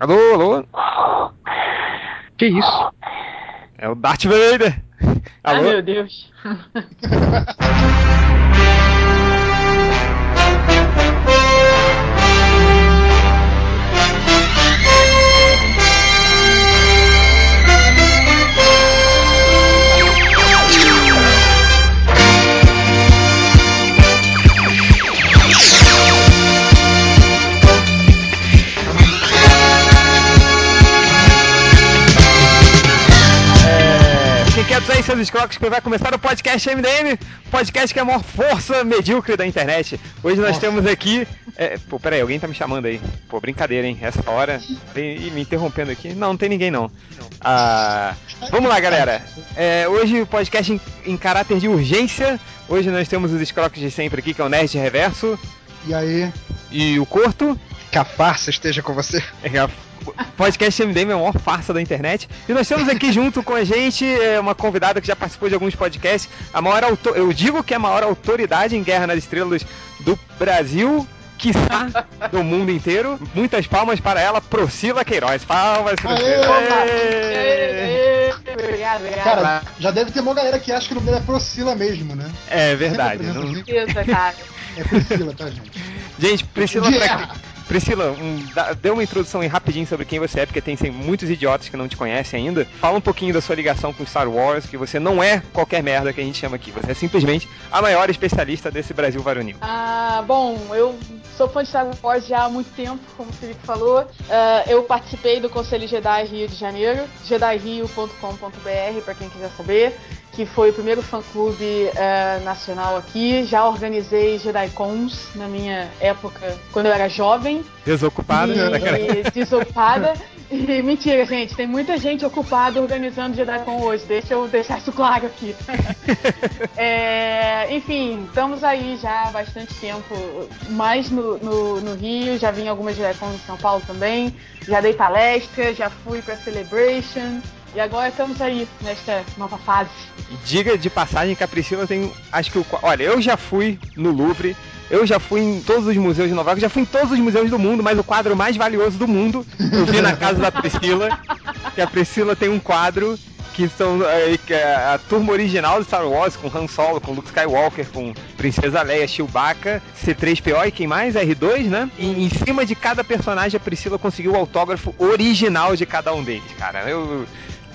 Alô, alô? Que isso? É o Darth Vader! Alô? Ai, meu Deus! seus escrocos, que vai começar o podcast MDM, podcast que é a maior força medíocre da internet. Hoje nós Nossa. temos aqui. É, pô, peraí, alguém tá me chamando aí. Pô, brincadeira, hein? Essa hora. Tem, me interrompendo aqui. Não, não tem ninguém não. Ah, vamos lá, galera. É, hoje o podcast em, em, caráter de urgência. Hoje nós temos os escrocos de sempre aqui, que é o Nerd Reverso. E aí? E o Corto. Que a farsa esteja com você. É, a podcast MDM é a maior farsa da internet. E nós temos aqui junto com a gente é, uma convidada que já participou de alguns podcasts. A maior autor... Eu digo que é a maior autoridade em Guerra nas Estrelas do Brasil quiçá do mundo inteiro. Muitas palmas para ela, Procila Queiroz. Palmas, Procila. Obrigado, obrigado. Cara, já deve ter uma galera que acha que o nome dela é Procila mesmo, né? É verdade. Não... É Priscila, tá, gente? Gente, Priscila, pra, Priscila, um, dá, dê uma introdução aí rapidinho sobre quem você é, porque tem, muitos idiotas que não te conhecem ainda. Fala um pouquinho da sua ligação com Star Wars, que você não é qualquer merda que a gente chama aqui. Você é simplesmente a maior especialista desse Brasil varonil. Ah, bom, eu sou fã de Star Wars já há muito tempo, como o Felipe falou. Uh, eu participei do Conselho Jedi Rio de Janeiro, jedirio.com.br, para quem quiser saber que foi o primeiro fã-clube uh, nacional aqui. Já organizei JediCons na minha época, quando eu era jovem. Desocupada? E, e desocupada. E mentira, gente, tem muita gente ocupada organizando JediCon hoje, deixa eu deixar isso claro aqui. é, enfim, estamos aí já há bastante tempo, mais no, no, no Rio, já vim algumas JediCons em São Paulo também, já dei palestra, já fui para Celebration, e agora estamos aí, nesta nova fase. Diga de passagem que a Priscila tem. Acho que. Olha, eu já fui no Louvre, eu já fui em todos os museus de Nova York, já fui em todos os museus do mundo, mas o quadro mais valioso do mundo eu vi na casa da Priscila. Que a Priscila tem um quadro que são é, é, a turma original do Star Wars, com Han Solo, com Luke Skywalker, com Princesa Leia, Chewbacca, C3PO e quem mais? R2, né? E em cima de cada personagem a Priscila conseguiu o autógrafo original de cada um deles, cara. Eu,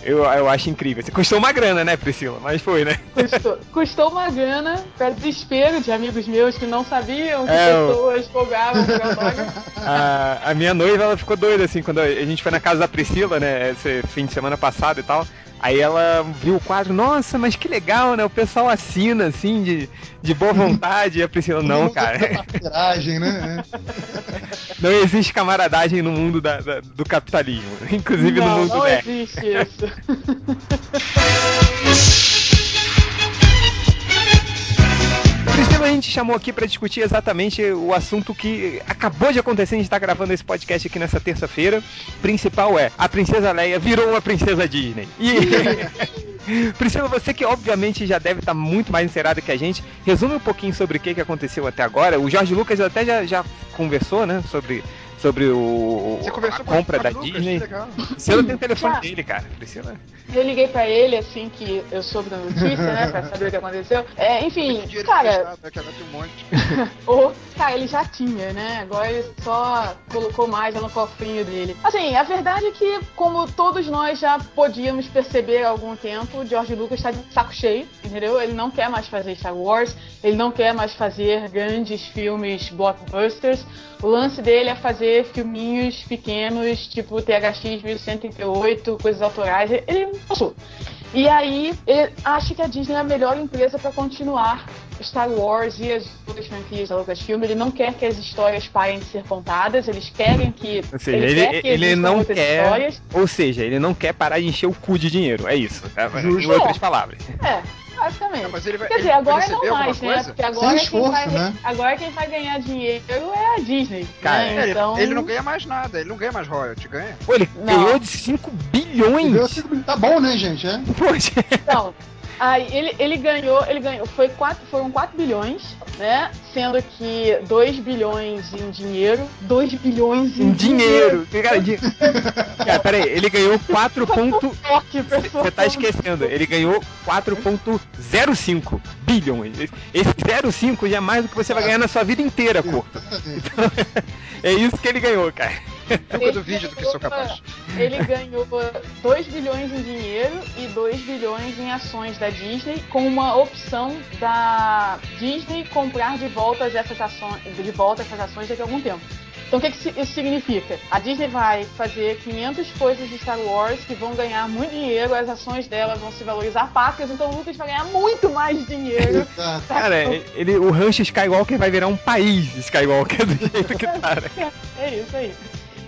eu, eu acho incrível. Você custou uma grana, né, Priscila? Mas foi, né? Custou, custou uma grana, para desespero de amigos meus que não sabiam que é, pessoas folgavam por a, a minha noiva, ela ficou doida, assim, quando a gente foi na casa da Priscila, né, esse fim de semana passado e tal. Aí ela viu o quadro, nossa, mas que legal, né? O pessoal assina, assim, de, de boa vontade. E a Priscila, não, cara. né? não existe camaradagem no mundo da, da, do capitalismo. Inclusive não, no mundo Não existe isso. a gente chamou aqui para discutir exatamente o assunto que acabou de acontecer. A gente está gravando esse podcast aqui nessa terça-feira. Principal é: a Princesa Leia virou uma Princesa Disney. E. Priscila, você que obviamente já deve estar muito mais encerada que a gente, resume um pouquinho sobre o que, que aconteceu até agora. O Jorge Lucas até já, já conversou, né, sobre sobre o, a compra da Lucas, Disney. Você não tem o telefone dele, cara. Priscila. Eu liguei pra ele assim que eu soube da notícia, né? Pra saber o que aconteceu. É, enfim, cara. Ou, cara, ele já tinha, né? Agora ele só colocou mais no cofrinho dele. Assim, a verdade é que, como todos nós já podíamos perceber há algum tempo, o George Lucas tá de saco cheio, entendeu? Ele não quer mais fazer Star Wars, ele não quer mais fazer grandes filmes blockbusters. O lance dele é fazer filminhos pequenos, tipo THX 1138, coisas autorais. Ele passou. E aí, ele acha que a Disney é a melhor empresa para continuar Star Wars e as outras franquias da Lucasfilm. Ele não quer que as histórias parem de ser contadas, eles querem que. Ou seja, ele, ele, que ele não quer. Histórias. Ou seja, ele não quer parar de encher o cu de dinheiro. É isso. É, em outras palavras. É. Basicamente. Não, mas ele vai, Quer dizer, agora não mais, né? Porque agora, esforço, quem vai, né? agora quem vai ganhar dinheiro é a Disney. Cara, né? então... ele, ele, não ganha mais nada, ele não ganha mais royalty, ganha. Pô, ele não. ganhou de 5 bilhões. Tá bom, né, gente? É? Poxa. Então, Aí ele, ele ganhou, ele ganhou, foi quatro, foram 4 bilhões, né? Sendo que 2 bilhões em dinheiro, 2 bilhões em, em dinheiro. Cara, peraí, ele ganhou 4 ponto... Você tá esquecendo, ele ganhou 4.05 bilhões. Esse 0,5 já é mais do que você vai ganhar na sua vida inteira, corpo. Então, é isso que ele ganhou, cara. Truca do vídeo do que sou capaz. Ele ganhou 2 bilhões em dinheiro e 2 bilhões em ações da Disney, com uma opção da Disney comprar de volta essas ações, de volta essas ações daqui a algum tempo. Então o que, que isso significa? A Disney vai fazer 500 coisas de Star Wars que vão ganhar muito dinheiro, as ações dela vão se valorizar pacas, então o Lucas vai ganhar muito mais dinheiro. Cara, ele, o rancho Skywalker vai virar um país Skywalker do jeito que tá. Né? É isso aí.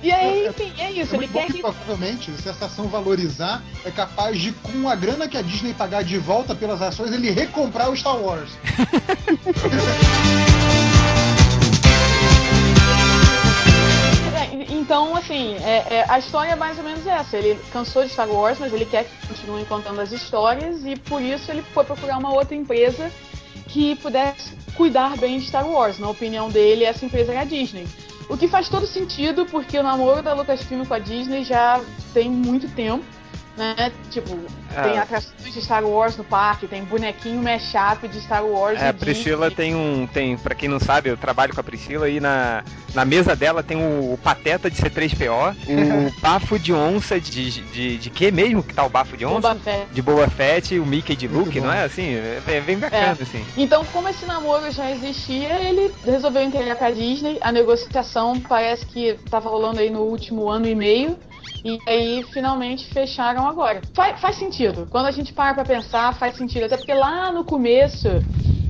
E aí, enfim, é isso. É ele quer que. Provavelmente, se essa ação valorizar, é capaz de, com a grana que a Disney pagar de volta pelas ações, ele recomprar o Star Wars. É, então, assim, é, é, a história é mais ou menos essa. Ele cansou de Star Wars, mas ele quer que continue contando as histórias e por isso ele foi procurar uma outra empresa que pudesse cuidar bem de Star Wars. Na opinião dele, essa empresa é a Disney. O que faz todo sentido, porque o namoro da Lucasfilm com a Disney já tem muito tempo né? Tipo, é. tem atrações de Star Wars no parque, tem bonequinho mashup de Star Wars. É, a Priscila Disney. tem um. Tem, pra quem não sabe, eu trabalho com a Priscila e na, na mesa dela tem o, o Pateta de C3PO, o bafo de onça de, de, de, de que mesmo que tá o bafo de onça? Boba Fett. De Boba Fett, o Mickey de Luke, não é? Assim, é bem bacana, é. assim. Então, como esse namoro já existia, ele resolveu entregar pra Disney. A negociação parece que tava rolando aí no último ano e meio. E aí finalmente fecharam agora. Faz, faz sentido. Quando a gente para pra pensar, faz sentido. Até porque lá no começo.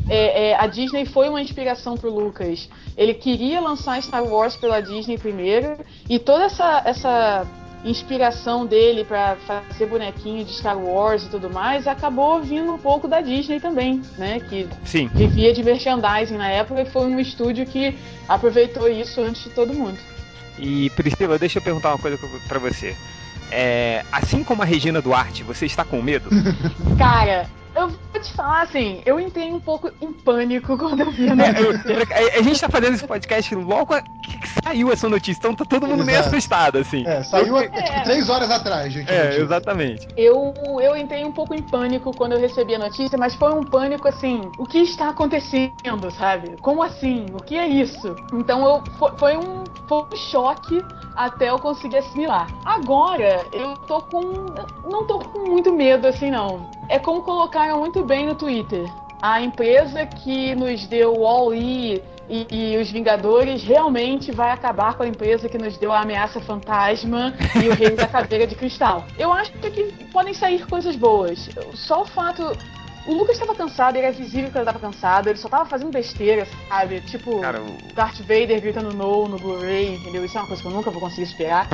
É, é, a Disney foi uma inspiração pro Lucas. Ele queria lançar Star Wars pela Disney primeiro, e toda essa, essa inspiração dele para fazer bonequinho de Star Wars e tudo mais acabou vindo um pouco da Disney também, né? Que Sim. vivia de merchandising na época e foi um estúdio que aproveitou isso antes de todo mundo. E Priscila, deixa eu perguntar uma coisa para você. É, assim como a Regina Duarte, você está com medo? Cara, eu vou te falar assim, eu entrei um pouco em pânico quando eu vi a notícia. É, a, a, gente tá fazendo esse podcast logo que saiu essa notícia, então tá todo mundo Exato. meio assustado, assim. É, saiu é, tipo, três horas atrás, gente. É, exatamente. Eu, eu entrei um pouco em pânico quando eu recebi a notícia, mas foi um pânico assim, o que está acontecendo, sabe? Como assim? O que é isso? Então eu, foi, foi um, foi um choque até eu conseguir assimilar. Agora, eu tô com. Não tô com muito medo assim, não. É como colocaram muito bem no Twitter. A empresa que nos deu o All-E e, e, os Vingadores realmente vai acabar com a empresa que nos deu a ameaça fantasma e o Rei da Caveira de Cristal. Eu acho que podem sair coisas boas. Só o fato. O Lucas estava cansado, era visível que ele estava cansado, ele só estava fazendo besteira, sabe? Tipo, Cara, o... Darth Vader gritando no no Blu-ray, entendeu? Isso é uma coisa que eu nunca vou conseguir esperar.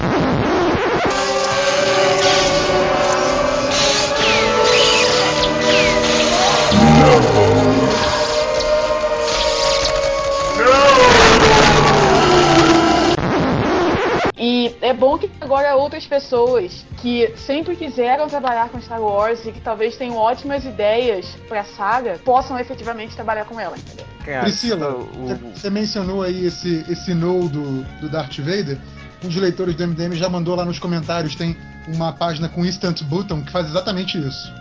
E é bom que agora outras pessoas que sempre quiseram trabalhar com Star Wars e que talvez tenham ótimas ideias pra saga possam efetivamente trabalhar com ela, entendeu? Priscila, o... você mencionou aí esse, esse no do, do Darth Vader. Um dos leitores do MDM já mandou lá nos comentários, tem uma página com Instant Button que faz exatamente isso.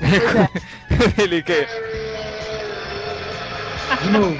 Pois é. Ele quer. De novo.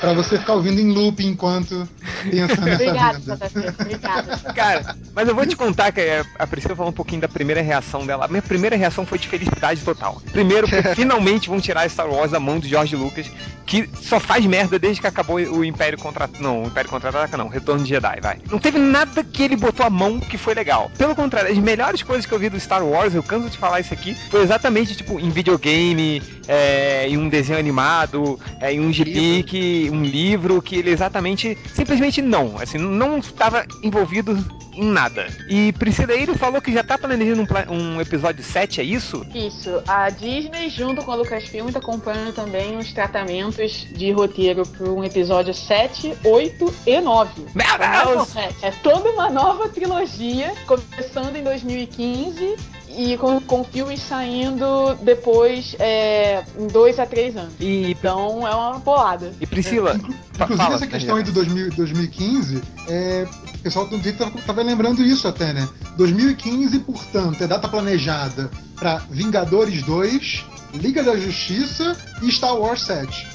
Pra você ficar ouvindo em loop enquanto pensa nessa Obrigada, vida. Obrigada. Cara, mas eu vou te contar que a Priscila falou um pouquinho da primeira reação dela. A minha primeira reação foi de felicidade total. Primeiro, porque finalmente vão tirar Star Wars da mão do George Lucas, que só faz merda desde que acabou o Império contra. Não, o Império contra-ataca não, Retorno de Jedi, vai. Não teve nada que ele botou a mão que foi legal. Pelo contrário, as melhores coisas que eu vi do Star Wars, eu canso de falar isso aqui, foi exatamente tipo em videogame, é, em um desenho animado, é, em um gibi que um livro que ele exatamente, simplesmente não, assim, não estava envolvido em nada. E Priscila ele falou que já tá planejando um, um, episódio 7, é isso? Isso. A Disney, junto com a Lucasfilm, tá acompanhando também os tratamentos de roteiro para um episódio 7, 8 e 9. Meu Deus! É, é toda uma nova trilogia, começando em 2015 e com, com filmes saindo depois é, em dois a três anos. E, então é uma bolada. E Priscila, é, inclusive fala, essa questão aí do 2000, 2015, é, o pessoal do Twitter tava lembrando isso até, né? 2015, portanto, é data planejada para Vingadores 2, Liga da Justiça e Star Wars 7.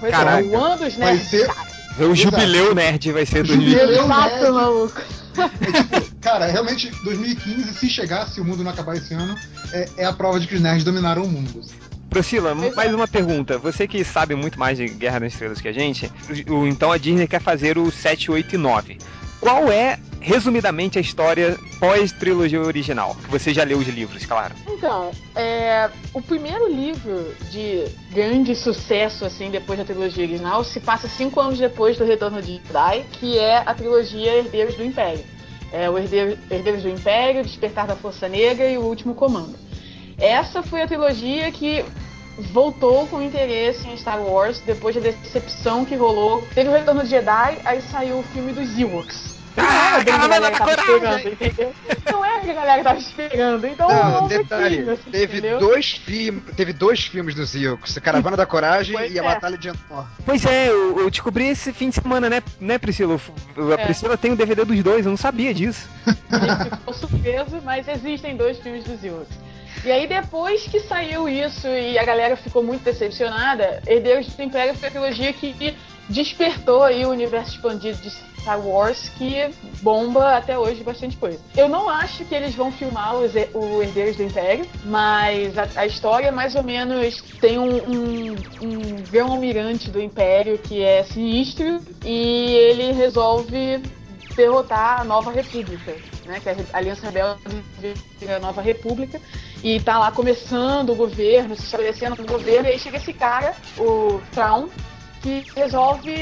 Pois Caraca. é, o ano dos nerds. Vai ser... O jubileu nerd vai ser 2015. Exato, maluco. É, tipo, cara, realmente, 2015, se chegasse o mundo não acabar esse ano, é, é a prova de que os nerds dominaram o mundo. Priscila, mais uma pergunta. Você que sabe muito mais de Guerra das Estrelas que a gente, o, então a Disney quer fazer o 7, 8 e 9. Qual é, resumidamente, a história pós-trilogia original? Você já leu os livros, claro. Então, é, o primeiro livro de grande sucesso, assim, depois da trilogia original, se passa cinco anos depois do Retorno de Jedi, que é a trilogia Herdeiros do Império. É o Herdeiro, Herdeiros do Império, Despertar da Força Negra e O Último Comando. Essa foi a trilogia que voltou com interesse em Star Wars depois da decepção que rolou. Teve o Retorno de Jedi, aí saiu o filme dos Ewoks. Ah, não era a galera tava esperando, entendeu? Não era que a galera tava esperando, então não, não detalhe, assim, teve dois filmes, teve dois filmes Ewoks, a Caravana da Coragem pois e é. a Batalha de Endor. Pois é, eu, eu, descobri esse fim de semana, né, né Priscila? A é. Priscila tem o DVD dos dois, eu não sabia disso. A gente ficou surpreso, mas existem dois filmes dos Ewoks. E aí, depois que saiu isso e a galera ficou muito decepcionada, Herdeiros do Império foi a trilogia que despertou aí o universo expandido de Star Wars que bomba até hoje bastante coisa. Eu não acho que eles vão filmar os, o Herdeiros do Império, mas a, a história mais ou menos tem um, um, um grão-almirante do Império que é sinistro e ele resolve derrotar a Nova República, né? Que é a Aliança Rebelde vira a Nova República e tá lá começando o governo, se estabelecendo no governo, e aí chega esse cara, o Traum, que resolve,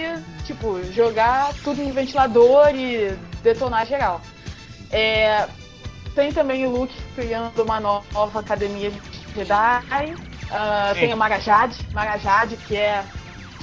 tipo, jogar tudo no ventilador e detonar geral. É, tem também o Luke criando uma nova academia de Jedi. Uh, tem a Marajade, Marajade, que é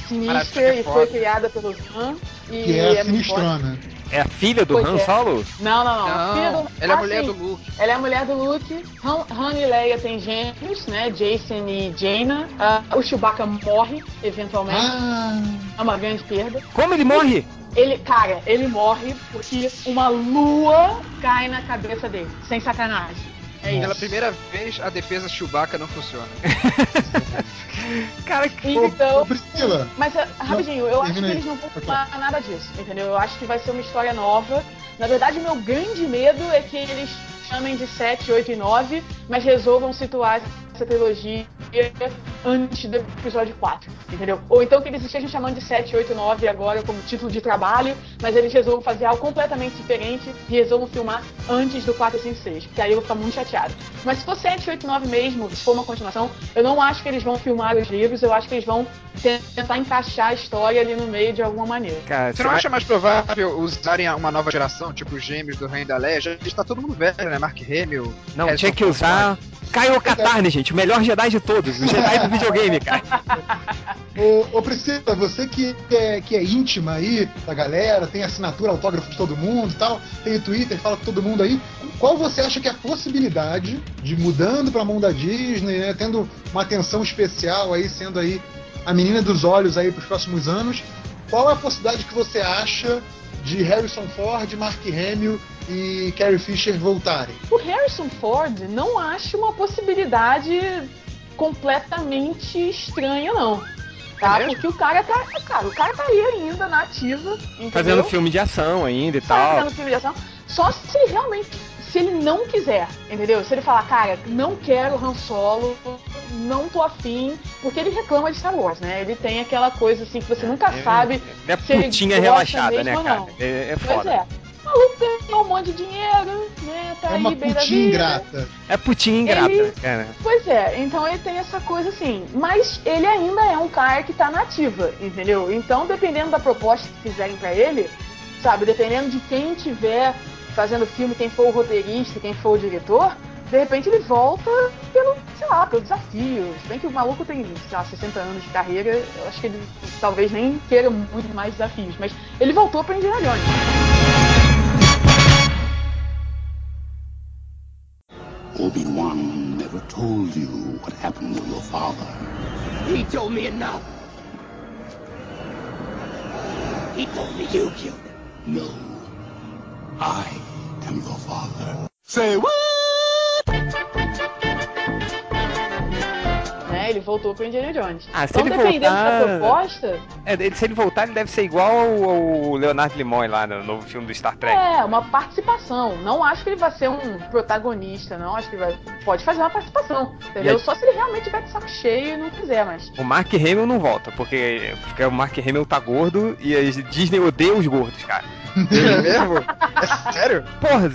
sinistra é e foi criada pelo Han. E que é, é sinistrona. É a filha do pois Han é. Solo? Não, não, não. não filha do... Ela é a mulher assim, do Luke. Ela é a mulher do Luke. Han, Han e Leia têm gêmeos, né? Jason e Jaina. Uh, o Chewbacca morre, eventualmente. Ah. É uma grande perda. Como ele morre? Ele, cara, ele morre porque uma lua cai na cabeça dele. Sem sacanagem. É Pela primeira vez, a defesa Chewbacca não funciona. Cara, que. Então. Priscila. Mas, uh, rapidinho, eu acho que eles não vão falar nada disso, entendeu? Eu acho que vai ser uma história nova. Na verdade, o meu grande medo é que eles chamem de 7, 8 e 9, mas resolvam situar essa trilogia antes do episódio 4, entendeu? Ou então que eles estejam chamando de 7, 8, 9 agora como título de trabalho, mas eles resolvam fazer algo completamente diferente e resolvam filmar antes do 4, 5, 6, porque aí eu vou ficar muito chateado. Mas se for 7, 8, 9 mesmo, se for uma continuação, eu não acho que eles vão filmar os livros, eu acho que eles vão tentar encaixar a história ali no meio de alguma maneira. Cara, você não acha mais provável usarem uma nova geração, tipo os gêmeos do Reino da Leia? Já está todo mundo velho, né? Mark Hamill. Não, tinha que usar Caio Katarn, gente, o melhor Jedi de todos, o Jedi do videogame, cara. ô, ô Priscila, você que é, que é íntima aí da galera, tem assinatura, autógrafo de todo mundo e tal, tem o Twitter, fala com todo mundo aí, qual você acha que é a possibilidade de mudando pra mão da Disney, né, tendo uma atenção especial aí, sendo aí a menina dos olhos aí pros próximos anos, qual é a possibilidade que você acha de Harrison Ford, Mark Hamill e Carrie Fisher voltarem? O Harrison Ford não acho uma possibilidade completamente estranha, não. Tá? É Porque o cara tá. Cara, o cara tá aí ainda na ativa. Entendeu? Fazendo filme de ação ainda e tal. Fazendo filme de ação. Só se realmente se ele não quiser, entendeu? Se ele falar, cara, não quero Han Solo, não tô afim, porque ele reclama de Star Wars, né? Ele tem aquela coisa assim que você nunca é, sabe. É, é putinha relaxada, né, cara? É, é foda. Pois é. O maluco ganhou um monte de dinheiro, né? Tá é aí bem da vida. ingrata. É putinha ingrata, ele... cara. Pois é, então ele tem essa coisa assim. Mas ele ainda é um cara que tá nativa, entendeu? Então, dependendo da proposta que fizerem para ele, sabe, dependendo de quem tiver fazendo filme, quem for o roteirista, quem for o diretor, de repente ele volta pelo, sei lá, pelo desafio. Se bem que o maluco tem, sei lá, 60 anos de carreira, eu acho que ele talvez nem queira muito mais desafios, mas ele voltou para Indiana Jones. Obi-Wan never told you what happened to your father. He told me enough. He told me you killed him. No. I am your father. Say what? Voltou pro Indiana Jones. Ah, se então, ele dependendo voltar- da proposta, É, ele- se ele voltar, ele deve ser igual ao, ao Leonardo Nimoy lá no novo filme do Star Trek. é uma participação. Não acho que ele vai ser um protagonista, não. Acho que ele vai. Pode fazer uma participação, entendeu? Aí- Só se ele realmente tiver de saco cheio e não quiser, mas. O Mark Hamill não volta, porque, porque o Mark Hamill tá gordo e a Disney odeia os gordos, cara. É mesmo? É sério? Porra,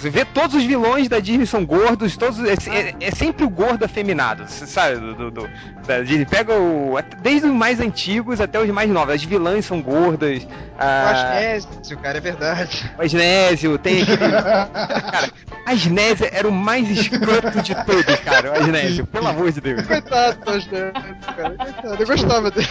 você vê todos os vilões da Disney são gordos, todos é, é- é sempre o gordo afeminado, sabe? Do, do- da Disney. Pega o. Desde os mais antigos até os mais novos. As vilãs são gordas. Eu A, acho que é esse, cara, é verdade. o Asnésio, tem aquele. Cara, Asnésio era o mais escroto de todos, cara. O Asnésio, pelo amor de Deus. Coitado do Asnésio, cara. Coitado, eu gostava dele.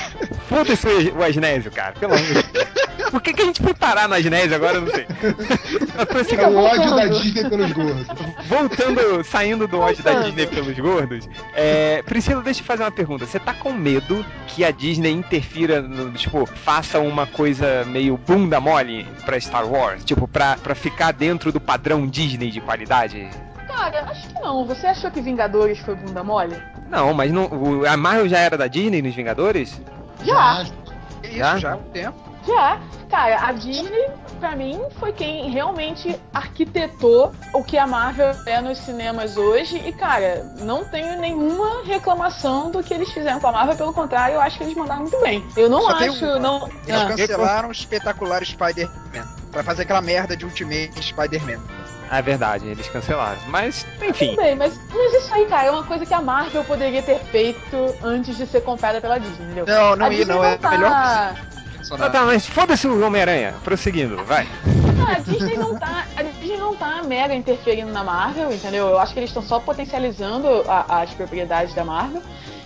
Foda-se o- o Asnésio, cara, pelo amor de Deus. Por que, que a gente foi parar no Asnésio agora? Eu não sei. Mas, prosseguindo. É o ódio da Disney pelos gordos. Voltando, saindo do ódio da. Disney pelos gordos, é, Priscila, deixa eu fazer uma pergunta. Você tá com medo que a Disney interfira, no, tipo, faça uma coisa meio bunda mole pra Star Wars? Tipo, pra, pra ficar dentro do padrão Disney de qualidade? Cara, acho que não. Você achou que Vingadores foi bunda mole? Não, mas não, o- a Marvel já era da Disney nos Vingadores? Já. Isso, Já? já há um tempo. Já. Cara, a Disney, pra mim, foi quem realmente arquitetou o que a Marvel é nos cinemas hoje. E, cara, não tenho nenhuma reclamação do que eles fizeram com a Marvel. Pelo contrário, eu acho que eles mandaram muito bem. Eu não Só tem acho. uma. Não... Eles Ah. cancelaram o espetacular Spider-Man. Pra fazer aquela merda de Ultimate Spider-Man. É verdade, eles cancelaram. Mas, enfim. Tudo bem, mas, mas isso aí, cara, é uma coisa que a Marvel poderia ter feito antes de ser comprada pela Disney, entendeu? Não, não a ia, Disney não. É tá... melhor Ah, tá, mas foda-se o Homem-Aranha. Prosseguindo, vai. Ah, a Disney não tá. A Disney não tá mega interferindo na Marvel, entendeu? Eu acho que eles estão só potencializando a- as propriedades da Marvel.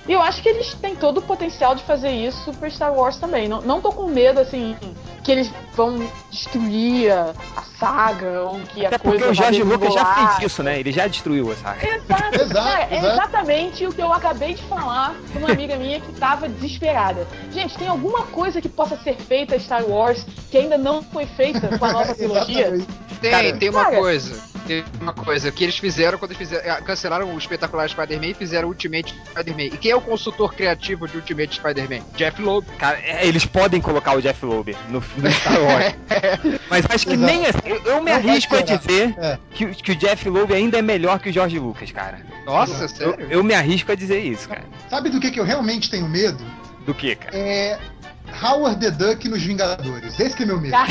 E eu acho que eles têm todo o potencial de fazer isso pro Star Wars também. Não, não tô com medo, assim, que eles vão destruir a, a saga ou que Até a coisa porque o Jorge Lucas já fez isso, né? Ele já destruiu essa. Exato, Exato, cara, é exato. exatamente o que eu acabei de falar pra uma amiga minha que tava desesperada. Gente, tem alguma coisa que possa ser feita a Star Wars que ainda não foi feita com a nova trilogia? Exatamente. Tem, Cara, tem uma cara. coisa. Tem uma coisa que eles fizeram quando eles fizeram, ah, cancelaram o espetacular Spider-Man e fizeram o Ultimate Spider-Man. E quem é o consultor criativo de Ultimate Spider-Man? Jeff Loeb. Cara, é, eles podem colocar o Jeff Loeb no, no Star Wars. Mas acho que Exato. nem assim. Eu, eu me Não arrisco a esperar. dizer É. que, o- que o Jeff Loeb ainda é melhor que o George Lucas, cara. Nossa, Eu, sério? eu me arrisco a dizer isso, cara. Sabe do que, que eu realmente tenho medo? Do que, cara? É Howard the Duck nos Vingadores. Esse é meu medo.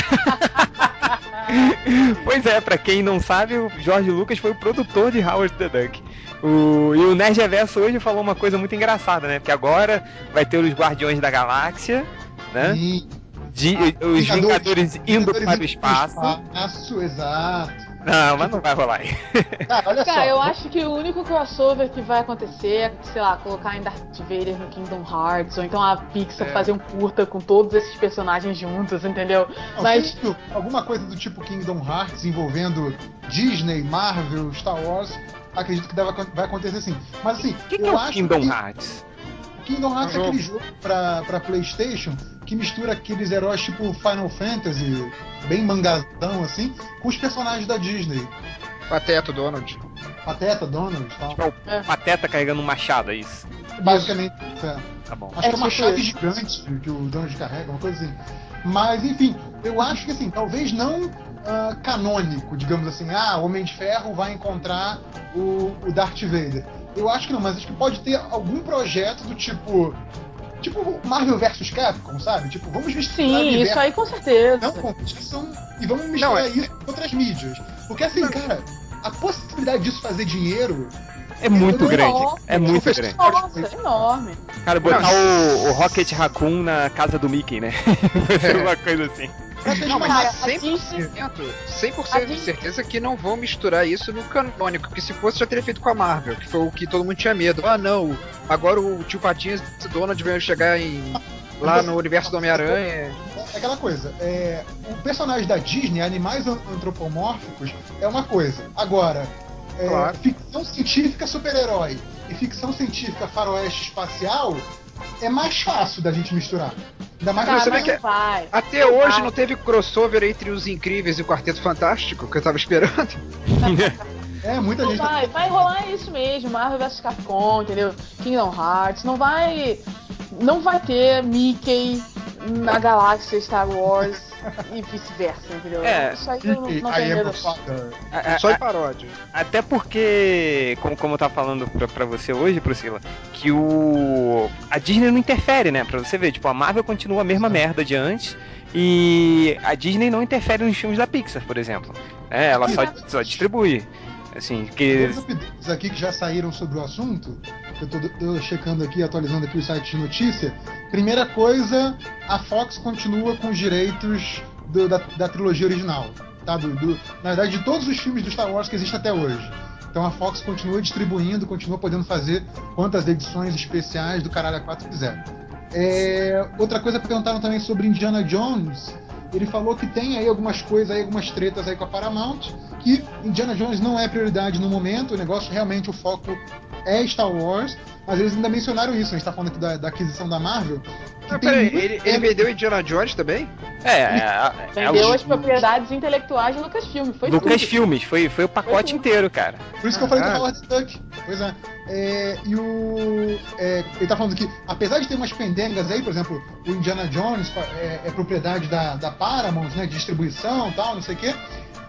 Pois é, pra quem não sabe, o George Lucas foi o produtor de Howard the Duck. O, e o Nerd Reverso hoje falou uma coisa muito engraçada, né? Porque agora vai ter os Guardiões da Galáxia, né? Sim. De- os Vingadores, indo Vingadores para o espaço. espaço, exato. Não, mas não vai rolar. Cara, olha Cara, só. eu acho que o único crossover que vai acontecer é, sei lá, colocar em Darth Vader no Kingdom Hearts, ou então a Pixar É. fazer um curta com todos esses personagens juntos, entendeu? Não, Mas alguma coisa do tipo Kingdom Hearts envolvendo Disney, Marvel, Star Wars, acredito que deve, vai acontecer sim. Mas assim, O que, que eu é o acho Kingdom que Hearts? Kingdom Hearts É é aquele jogo pra, pra Playstation que mistura aqueles heróis tipo Final Fantasy, bem mangazão assim, com os personagens da Disney. Pateta, Donald. Pateta, Donald e tal. Tipo, é o Pateta carregando um machado, é isso? Basicamente, é. Tá bom. Acho É que é uma tipo chave isso. gigante que o Donald carrega, uma coisa assim. Mas, enfim, eu acho que assim, talvez não ah, canônico, digamos assim, ah, o Homem de Ferro vai encontrar o, o Darth Vader. Eu acho que não, mas acho que pode ter algum projeto do tipo. Tipo Marvel vs Capcom, sabe? Tipo, vamos misturar sim, universos, isso aí com certeza. não competição e vamos misturar Não, é- isso com outras mídias. Porque assim, cara, a possibilidade disso fazer dinheiro É muito grande. É muito grande. Nossa, é enorme. Cara, botar o, o Rocket Raccoon na casa do Mickey, né? Vai ser uma coisa assim. Não, mas Cara, a 100%, 100% a de Disney- certeza que não vão misturar isso no canônico, porque se fosse já teria feito com a Marvel, que foi o que todo mundo tinha medo. Ah, não, agora o tio Patinhas e o Donald vão chegar em, lá no universo do Homem-Aranha. É aquela coisa, é, o personagem da Disney, animais an- antropomórficos, é uma coisa. Agora, é, claro. ficção científica super-herói e ficção científica faroeste espacial, é mais fácil da gente misturar. Ainda mais tá, que, que vai. até não hoje vai. não teve crossover entre os Incríveis e o Quarteto Fantástico, que eu tava esperando. É, muita gente. Tá vai, tá... vai rolar isso mesmo, Marvel vs Capcom, entendeu? Kingdom Hearts, não vai. Não vai ter Mickey na galáxia Star Wars e vice-versa, entendeu? É, isso aí eu não, não medo. Só em paródia. Até porque, como, como eu tava falando pra, pra você hoje, Priscila, que o. A Disney não interfere, né? Pra você ver, tipo, a Marvel continua a mesma merda de antes. E a Disney não interfere nos filmes da Pixar, por exemplo. É, ela só, só distribui. Assim, que. Os aqui que já saíram sobre o assunto, eu tô, checando aqui, atualizando aqui o site de notícia. Primeira coisa, a Fox continua com os direitos do, da, da, trilogia original. Tá? Do, do, na verdade, de todos os filmes do Star Wars que existem até hoje. Então a Fox continua distribuindo, continua podendo fazer quantas edições especiais do Caralho a 4 quiser. É, outra coisa perguntaram também sobre Indiana Jones. Ele falou que tem aí algumas coisas, aí, algumas tretas aí com a Paramount, que Indiana Jones não é prioridade no momento, o negócio realmente, o foco é Star Wars, mas eles ainda mencionaram isso, a gente tá falando aqui da, da aquisição da Marvel. Ah, peraí, ele, ele vendeu Indiana Jones também? É, é, é, é vendeu as propriedades intelectuais de Lucasfilm, foi Lucasfilmes, foi, foi o pacote foi inteiro, cara. Por isso que eu falei do Howard Duck. Pois é. é e o. É, ele tá falando que, apesar de ter umas pendengas aí, por exemplo, o Indiana Jones é, é propriedade da, da Paramount, né? De distribuição e tal, não sei o quê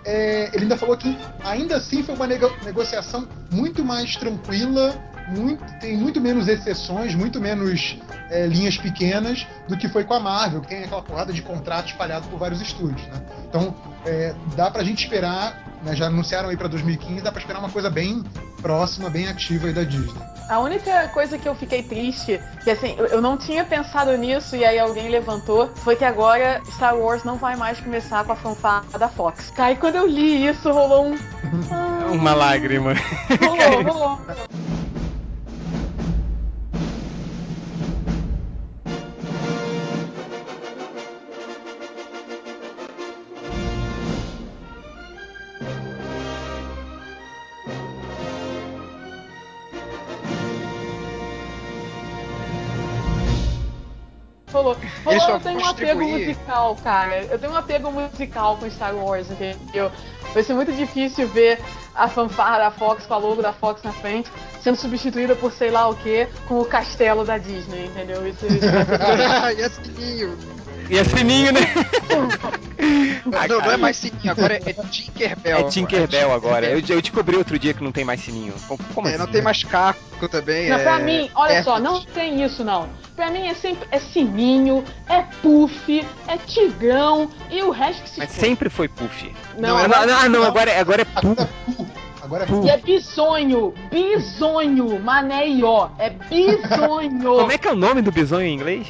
é, ele ainda falou que ainda assim foi uma nego negociação muito mais tranquila, muito, tem muito menos exceções, muito menos é, linhas pequenas do que foi com a Marvel, que tem aquela porrada de contrato espalhado por vários estúdios. Né? Então é, dá pra gente esperar, né, já anunciaram aí pra 2015, dá pra esperar uma coisa bem próxima, bem ativa aí da Disney. A única coisa que eu fiquei triste, que assim, eu não tinha pensado nisso e aí alguém levantou, foi que agora Star Wars não vai mais começar com a fanfarra da Fox. Aí quando eu li isso, rolou um. Uma lágrima. Rolou, rolou. falou. Falou, eu tenho um apego musical, cara. Eu tenho um apego musical com Star Wars, entendeu? Vai ser muito difícil ver a fanfarra da Fox com a logo da Fox na frente sendo substituída por sei lá o que com o castelo da Disney, entendeu? Isso, isso vai ser... E é sininho, né? não, não é mais sininho, agora é, Tinkerbell. É Tinkerbell agora. Eu, eu descobri outro dia que não tem mais sininho. Como, é, assim? não tem mais caco também. Não, é... pra mim, olha é... só, não tem isso não. Pra mim é sempre é sininho, é puff, é tigrão e o resto que se Mas sempre foi puff. Não, não, agora, não, não, agora, é, agora é puff. Agora é E é bisonho, bisonho, mané ió, é bisonho. Como é que é o nome do bisonho em inglês?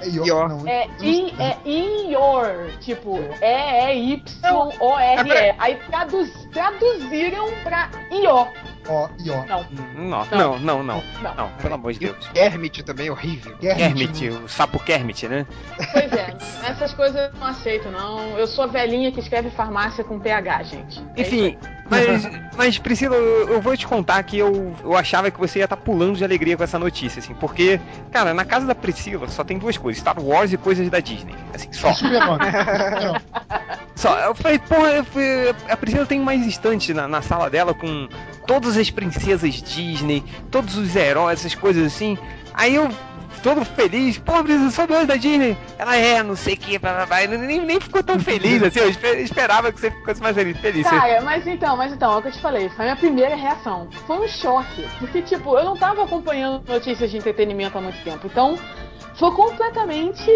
É Ior. Não, é, in, é Ior. Tipo, E-E-Y-O-R-E. Aí traduz, traduziram pra Ior. Ó, Ior. Não. Não, não, não, não. Não, não pelo amor de Deus. Kermit também é horrível. Kermit, Kermit o sapo Kermit, né? Pois é, essas coisas eu não aceito, não. Eu sou a velhinha que escreve farmácia com PH, gente. É Enfim, mas, mas Priscila, eu, eu, vou te contar que eu, eu achava que você ia estar tá pulando de alegria com essa notícia, assim, porque, cara, na casa da Priscila só tem duas coisas: Star Wars e coisas da Disney. Assim, só. só. Eu falei, porra, eu fui, a Priscila tem mais instantes na, na sala dela com todas as princesas Disney, todos os heróis, essas coisas assim. Aí eu todo feliz, pô, Brisa, sou dois da Disney. Ela é, não sei o que, blá, blá, blá. Nem, nem ficou tão feliz, assim, eu esperava que você ficasse mais feliz. feliz mas então, mas então, é o que eu te falei, foi a minha primeira reação. Foi um choque, porque, tipo, eu não tava acompanhando notícias de entretenimento há muito tempo, então foi completamente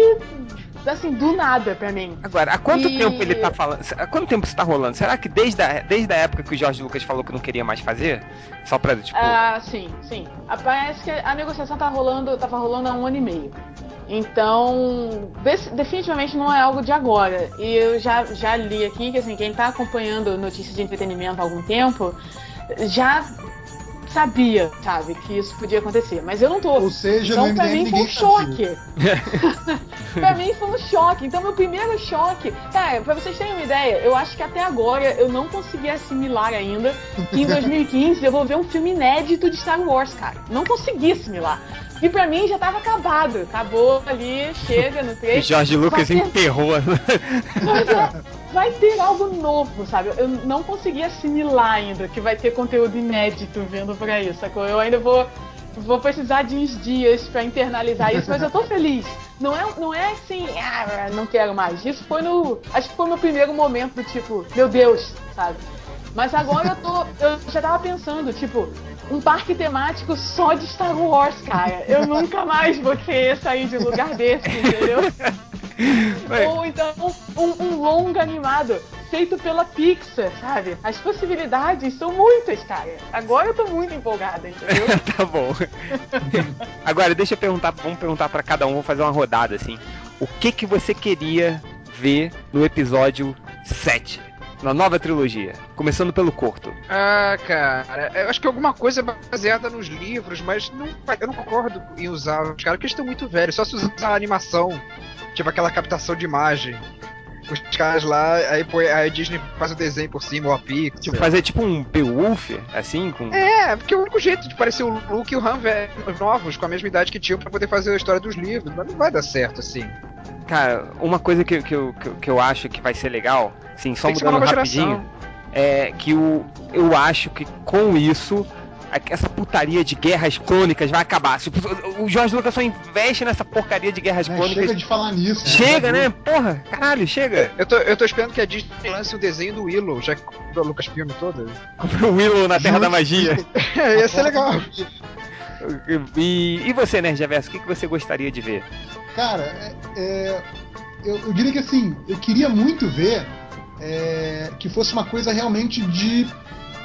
assim, do nada pra mim. Agora, há quanto e... tempo ele tá falando? Há quanto tempo isso tá rolando? Será que desde a, desde a época que o Jorge Lucas falou que não queria mais fazer? Só pra, tipo. Ah, sim, sim. Parece que a negociação tá rolando, tava rolando há um ano e meio. Então, definitivamente não é algo de agora. E eu já, já li aqui que assim, quem tá acompanhando notícias de entretenimento há algum tempo já sabia, sabe, que isso podia acontecer, mas eu não tô. Ou seja, então pra mim foi um choque. pra mim foi um choque. Então meu primeiro choque, cara, pra vocês terem uma ideia, eu acho que até agora eu não consegui assimilar ainda que em 2015 eu vou ver um filme inédito de Star Wars, cara. Não consegui assimilar. E pra mim já tava acabado. Acabou ali, chega no O 3. Jorge Lucas ter- enterrou. Mas é, vai ter algo novo, sabe? Eu não consegui assimilar ainda que vai ter conteúdo inédito vindo por aí, sacou? Eu ainda vou, vou precisar de uns dias pra internalizar isso, mas eu tô feliz. Não é, não é assim, ah, não quero mais. Isso foi no. Acho que foi meu primeiro momento do tipo, meu Deus, sabe? Mas agora eu tô. Eu já tava pensando, tipo, um parque temático só de Star Wars, cara. Eu nunca mais vou querer sair de lugar desse, entendeu? Ou então um, um longa animado feito pela Pixar, sabe? As possibilidades são muitas, cara. Agora eu tô muito empolgada, entendeu? tá bom. Agora, deixa eu perguntar, vamos perguntar pra cada um, vamos fazer uma rodada assim. O que que você queria ver no episódio 7? Na nova trilogia, começando pelo curto. Ah, cara, eu acho que alguma coisa baseada nos livros, mas não, eu não concordo em usar os caras, porque eles estão muito velhos. Só se usar a animação, tipo aquela captação de imagem. Os caras lá, aí, põe, aí a Disney faz o desenho por cima, ou a. Tipo, fazer tipo um Beowulf, assim, com... É, porque é o único jeito de parecer o Luke e o Han novos, com a mesma idade que tinham, pra poder fazer a história dos livros. Mas não vai dar certo assim. Cara, uma coisa que, que, eu- que, que eu acho que vai ser legal, sim, só Tem mudando rapidinho, geração. é que o, eu acho que com isso essa putaria de guerras crônicas vai acabar. O Jorge Lucas só investe nessa porcaria de guerras Né, crônicas. Chega de falar nisso. Chega, né? Porra, caralho, chega. Eu tô, eu tô esperando que a Disney lance o desenho do Willow, já que comprou o Lucasfilm todo. O Willow na Terra da Magia. É, ia ser legal. E, e você, Nerd Reverso, o que, que você gostaria de ver? Cara, é- é, eu, eu diria que assim, eu queria muito ver é, que fosse uma coisa realmente de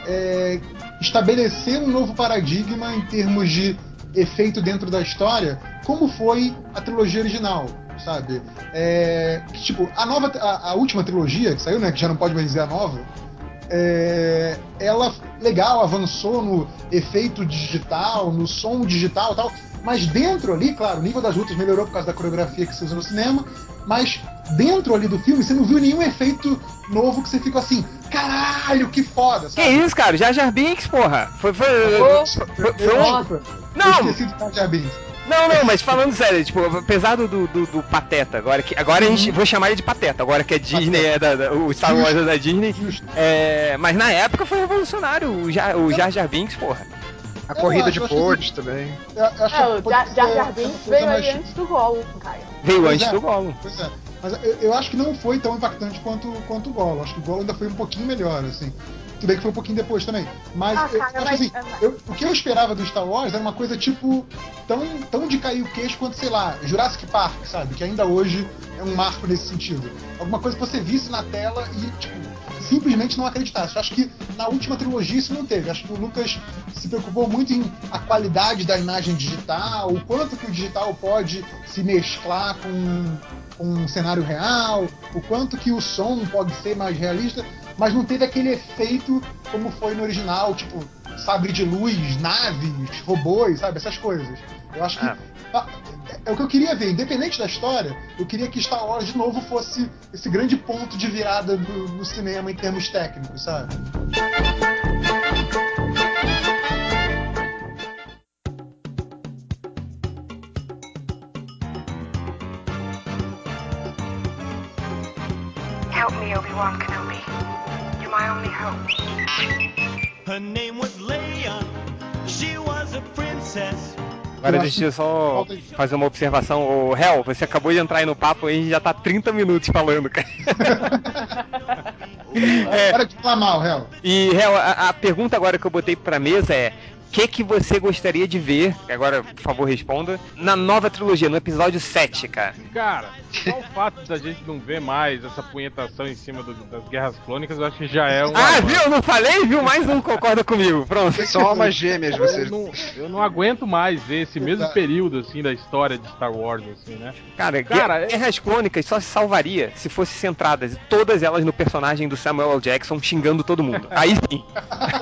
é, estabelecer um novo paradigma em termos de efeito dentro da história, como foi a trilogia original, sabe? É, tipo, a nova, a, a última trilogia que saiu, né, que já não pode mais dizer a nova, é, ela legal avançou no efeito digital, no som digital tal, mas dentro ali, claro, o nível das lutas melhorou por causa da coreografia que se usa no cinema, mas dentro ali do filme você não viu nenhum efeito novo que você ficou assim, caralho, que foda, Que sabe? isso, cara? Jar Jar Binks, porra. Foi, foi, Ô, foi, foi um-. Eu Não, esqueci do Jar Jar Binks. Não, não, mas falando sério, tipo, apesar do, do, do- do Pateta, agora que. Agora a gente. Vou chamar ele de Pateta, agora que a Disney é da, da- O Star Wars é da Disney. Justo. É, mas na época foi revolucionário, o Jar, o Jar Jar Binks, porra. A Eu corrida acho, de Forge também. Eu, eu acho É, que o Jar Jar Binks veio antes do Gollum, cara. Veio Pois antes é. do Gollum. Pois é. Mas eu, eu acho que não foi tão impactante quanto, quanto o Gollum. Acho que o Gollum ainda foi um pouquinho melhor, assim. Tudo bem que foi um pouquinho depois também. Mas Ah, eu cara, acho mas- assim, mas- eu- o que eu esperava do Star Wars era uma coisa tipo tão, tão de cair o queixo quanto, sei lá, Jurassic Park, sabe? Que ainda hoje é um marco nesse sentido. Alguma coisa que você visse na tela e, tipo, simplesmente não acreditasse. Eu acho que na última trilogia isso não teve. Eu acho que o Lucas se preocupou muito em a qualidade da imagem digital, o quanto que o digital pode se mesclar com um cenário real, o quanto que o som pode ser mais realista, mas não teve aquele efeito como foi no original, tipo, sabre de luz, naves, robôs, sabe? Essas coisas. Eu acho que. Ah. ah, É o que eu queria ver, independente da história, eu queria que Star Wars de novo fosse esse grande ponto de virada do, no cinema em termos técnicos, sabe? Help me, Obi-Wan Kenobi. You're my only hope. Her name was Leia. She was a princess. Agora deixa eu só fazer uma observação. O Hel, você acabou de entrar aí no papo e a gente já tá 30 minutos falando, cara. É, Para de falar mal, réu. E, Hel, a, a pergunta agora que eu botei pra mesa é: que, que você gostaria de ver? Agora, por favor, responda. Na nova trilogia, no episódio 7, cara. Cara, só o fato da gente não ver mais essa punhetação em cima do- das guerras clônicas, eu acho que já é um. Ah, avanço. viu? Eu não falei, viu? Mais um concorda comigo. Pronto. São almas gêmeas, Eu vocês. não, eu não aguento mais ver esse mesmo Verdade. período assim da história de Star Wars assim, né? Cara, Cara, Guer- Guerras Clônicas só se salvaria se fossem centradas todas elas no personagem do Samuel L. Jackson xingando todo mundo. Aí sim.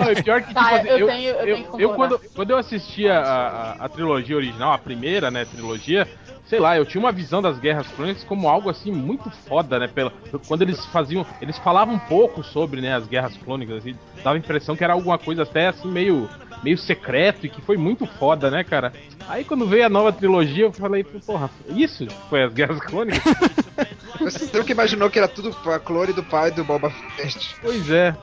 Não, pior que tipo, Tá, assim, eu eu, tenho- eu eu, quando, quando eu assistia a, a, a trilogia original, a primeira, né, trilogia, sei lá, eu tinha uma visão das guerras crônicas como algo assim muito foda, né? Pela, quando eles faziam, eles falavam um pouco sobre, né, as guerras crônicas, assim, dava a impressão que era alguma coisa até assim meio meio secreto e que foi muito foda, né, cara? Aí quando veio a nova trilogia, eu falei, porra, isso foi as guerras crônicas? Você nunca imaginou que era tudo a clone do pai do Boba Fett? Pois é.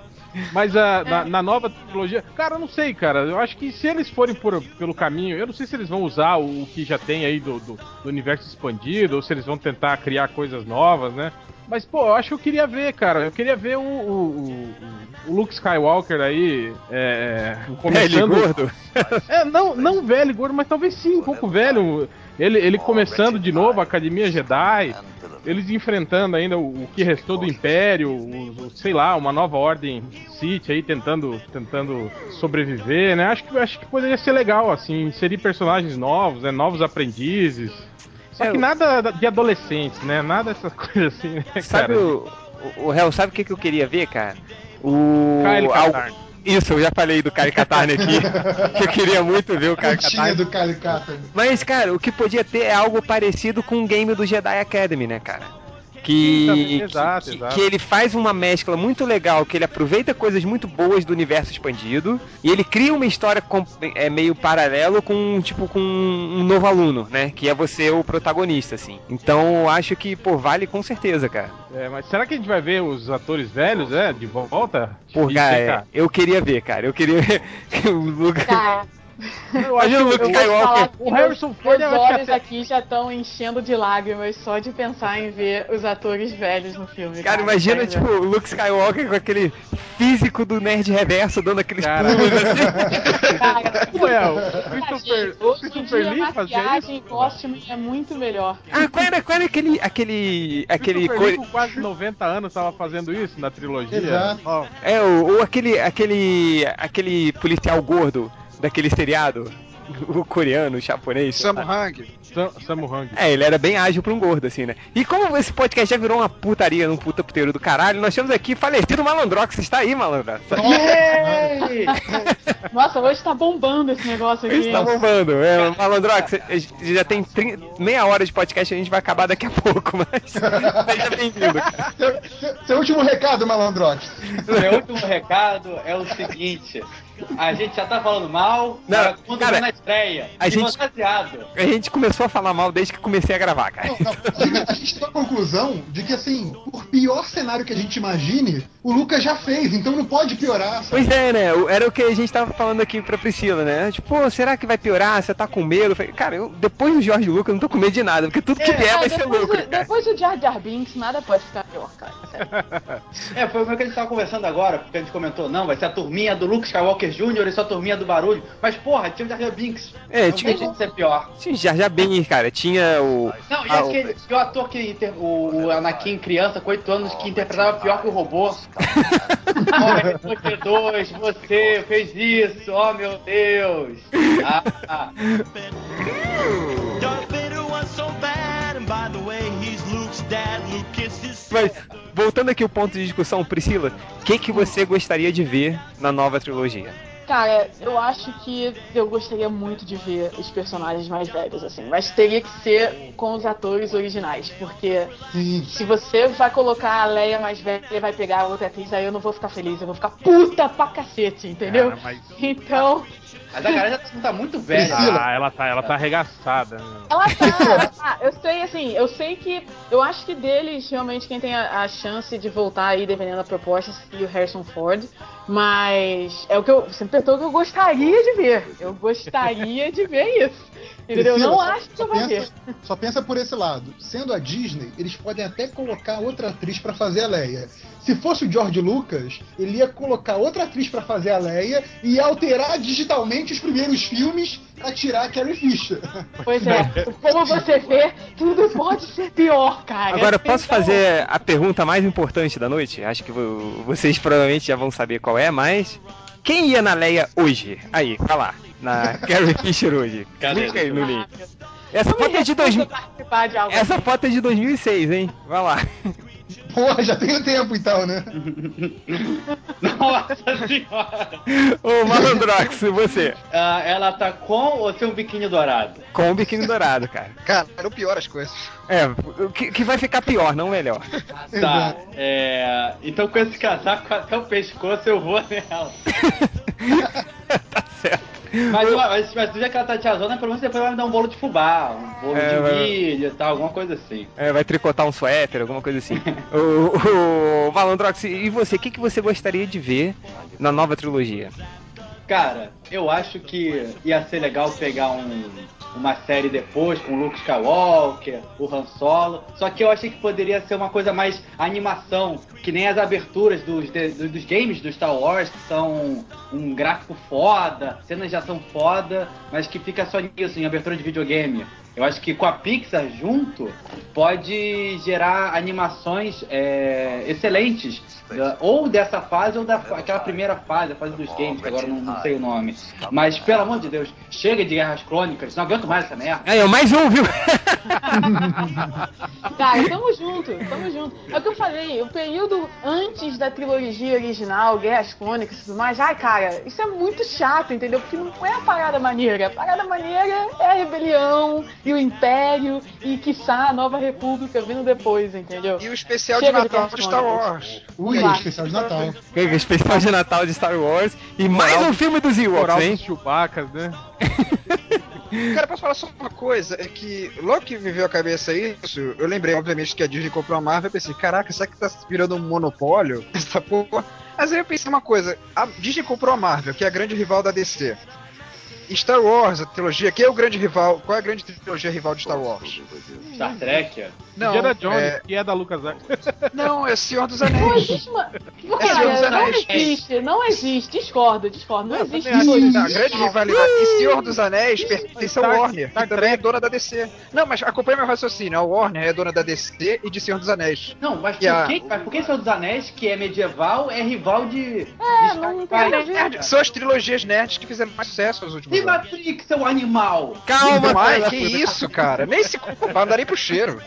Mas a, na, na, nova trilogia, cara, eu não sei, cara. Eu acho que se eles forem por, pelo caminho, eu não sei se eles vão usar o, o que já tem aí do, do, do, universo expandido, ou se eles vão tentar criar coisas novas, né? Mas, pô, eu acho que eu queria ver, cara. Eu queria ver o, o, o Luke Skywalker aí. É, começando. Velho gordo? É, não, não velho gordo, mas talvez sim, um pouco velho. Ele, ele começando de novo a Academia Jedi. Eles enfrentando ainda o, o que restou do Império, o, o, sei lá, uma nova ordem Sith aí tentando, tentando sobreviver, né? Acho que, acho que poderia ser legal, assim, inserir personagens novos, né? Novos aprendizes. Só que nada de adolescentes, né? Nada dessas coisas assim, né, Sabe o, o, Hel, sabe o que, que eu queria ver, cara? O. Kyle Katarn. Isso, eu já falei do Katarn aqui. que eu queria muito ver o Kyle Katarn. do Katarn. Mas, cara, o que podia ter é algo parecido com o game do Jedi Academy, né, cara? Que, exato, que, exato. que, ele faz uma mescla muito legal, que ele aproveita coisas muito boas do universo expandido e ele cria uma história com, é, meio paralelo com tipo com um novo aluno, né? Que é você o protagonista, assim. Então acho que pô vale com certeza, cara. É, mas será que a gente vai ver os atores velhos, né? De volta? Por cara, é, eu queria ver, cara. Eu queria ver o Lucas. Eu acho o Luke Skywalker. O Harrison Ford Os olhos até... aqui já estão enchendo de lágrimas só de pensar em ver os atores velhos no filme. Cara, cara imagina, tipo, o Luke Skywalker com aquele físico do nerd reverso dando aqueles cara. pulos assim. Cara, Ué, Christopher, Christopher Lee fazia isso? costume é muito melhor. Ah, qual era, qual era aquele. aquele. aquele co... com quase 90 anos tava fazendo isso na trilogia. Exato. Oh. É, ou, ou aquele. aquele. aquele policial gordo daquele seriado o coreano, o japonês. Samu Hang. Samu Hang. É, ele era bem ágil pra um gordo, assim, né? E como esse podcast já virou uma putaria num puta puteiro do caralho, nós temos aqui falecido Malandrox. Está aí, Malandrox. Nossa, hoje tá bombando esse negócio aqui. Hoje tá bombando. É, Malandrox, já tem 30, meia hora de podcast, a gente vai acabar daqui a pouco, mas seja bem-vindo. Seu, seu último recado, Malandrox. Meu último recado é o seguinte. A gente já tá falando mal, não, quando cara, na estreia. A gente, a gente começou a falar mal desde que comecei a gravar, cara. Não, não. A gente tem a conclusão de que, assim, por pior cenário que a gente imagine, o Lucas já fez, então não pode piorar. Sabe? Pois é, né? Era o que a gente tava falando aqui pra Priscila, né? Tipo, será que vai piorar? Você tá com medo? falei, cara, eu, depois do George Lucas eu não tô com medo de nada, porque tudo que é, vier vai ser louco. Do, depois do Jar Jar Binks, nada pode ficar pior, cara. é, foi o que a gente tava conversando agora, porque a gente comentou, não, vai ser a turminha do Luke Skywalker Jr. e sua turminha do barulho. Mas, porra, tinha o Jar Jar Binks. É, não tinha. Tem como ser pior. Tinha Jar Jar Binks, cara. Tinha o. Não, e ah, aquele. O... o ator que. Inter... O, o Anakin criança com 8 anos que interpretava pior que o robô. Olha, você dois, você fez isso, oh meu Deus. Ah, ah. Mas, voltando aqui ao ponto de discussão, Priscila, o que, que você gostaria de ver na nova trilogia? Cara, eu acho que eu gostaria muito de ver os personagens mais velhos, assim. Mas teria que ser com os atores originais. Porque Sim. se você vai colocar a Leia mais velha e vai pegar a outra atriz, aí eu não vou ficar feliz. Eu vou ficar puta pra cacete, entendeu? Cara, mas... Então. Mas a galera já tá muito velha. Ah, ela tá, ela tá arregaçada. Ela tá, ela tá. Eu sei, assim, eu sei que. Eu acho que deles, realmente, quem tem a, a chance de voltar aí, dependendo da proposta, seria o Harrison Ford. Mas é o que eu. Você perguntou que eu gostaria de ver. Eu gostaria de ver isso. Entendeu? Priscila, não acho que eu vou ver. Só pensa por esse lado. Sendo a Disney, eles podem até colocar outra atriz para fazer a Leia. Se fosse o George Lucas, ele ia colocar outra atriz para fazer a Leia e ia alterar digitalmente os primeiros filmes pra tirar a Carrie Fisher. Pois é, como você vê, tudo pode ser pior, cara. Agora, posso então... fazer a pergunta mais importante da noite? Acho que vocês provavelmente já vão saber qual é, mas. Quem ia na Leia hoje? Aí, falar. Na Carrie Fisher hoje. Clica aí no link. Essa foto é de 2000. Essa foto é de 2006, hein? Vai lá. Porra, já tem tempo então, né? Nossa senhora! Ô, Malandrox, e você? Ah, ela tá com ou sem um biquíni dourado? Com o biquíni dourado, cara. Cara, não pior as coisas. É, o que, que vai ficar pior, não melhor. Tá, é. Então com esse casaco até o pescoço eu vou nela. Mas, mas, mas do jeito que ela tá tiazona, pelo menos depois vai me dar um bolo de fubá, um bolo É, de vai- milho e tal, alguma coisa assim. É, vai tricotar um suéter, alguma coisa assim. o, o Malandrox, e você, o que, que você gostaria de ver na nova trilogia? Cara, eu acho que ia ser legal pegar um, uma série depois com o Luke Skywalker, o Han Solo. Só que eu achei que poderia ser uma coisa mais animação, que nem as aberturas dos, dos games do Star Wars, que são um gráfico foda, cenas de ação foda, mas que fica só nisso, em abertura de videogame. Eu acho que com a Pixar junto pode gerar animações é, excelentes, da- ou dessa fase ou daquela primeira fase, a fase dos games, que agora não, não sei o nome. Mas pelo amor de Deus, chega de Guerras Crônicas, não aguento mais essa merda. É, mais um, viu? Cara, tamo junto, tamo junto. É o que eu falei, o período antes da trilogia original, Guerras Crônicas e tudo mais, ai, cara, isso é muito chato, entendeu? Porque não é a parada maneira. A parada maneira é a rebelião e o Império e, quiçá, a Nova República vindo depois, entendeu? E o especial Chega de Natal de Star. Wars. Ui, Claro. especial de Natal. Especial de Natal de Star Wars e mais um filme dos Ewoks, hein? dos Chewbaccas, né? Cara, posso falar só uma coisa? É que logo que me veio a cabeça isso, eu lembrei, obviamente, que a Disney comprou a Marvel e pensei, caraca, será que tá virando um monopólio essa porra? Mas aí eu pensei uma coisa, a Disney comprou a Marvel, que é a grande rival da DC. Star Wars, a trilogia, quem é o grande rival? Qual é a grande trilogia rival de Star Wars? Star Trek? Não, Indiana Jones, é, que é da LucasArts. não, é Senhor dos Não Anéis. existe, uma... Senhor dos Cara, não Anéis. existe, não existe, discordo, discordo, não Não, existe. A grande rivalidade. E Senhor dos Anéis pertence ao Star- Warner, Star que também é dona da DC. Não, mas acompanha meu raciocínio. A Warner é dona da DC e de Senhor dos Anéis. Não, mas por, a- que, mas por que Senhor dos Anéis, que é medieval, é rival de. É, de não a ver. Nerd, São as trilogias nerds que fizeram mais sucesso nos últimos Anos. Matrix, seu animal! Calma, Ai, filha que isso, cara? Nem se não dá nem pro cheiro.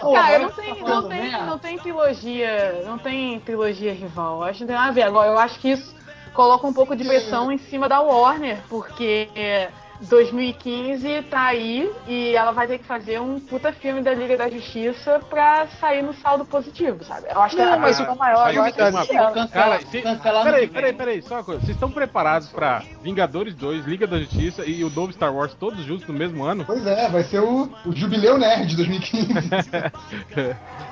Cara, não tem, tá não, tem, merda. não tem trilogia. Não tem trilogia rival. Eu acho que não tem nada a ver. Agora, eu acho que isso coloca um pouco de pressão em cima da Warner, porque 2015 tá aí e ela vai ter que fazer um puta filme da Liga da Justiça pra sair no saldo positivo, sabe? Eu acho que Não, a mas o maior filme agora da- é. Cancela- Cara, se... cancelar peraí, que peraí, peraí, só uma coisa. Vocês estão preparados pra Vingadores 2, Liga da Justiça e o novo Star Wars todos juntos no mesmo ano? Pois é, vai ser o, o Jubileu Nerd de 2015.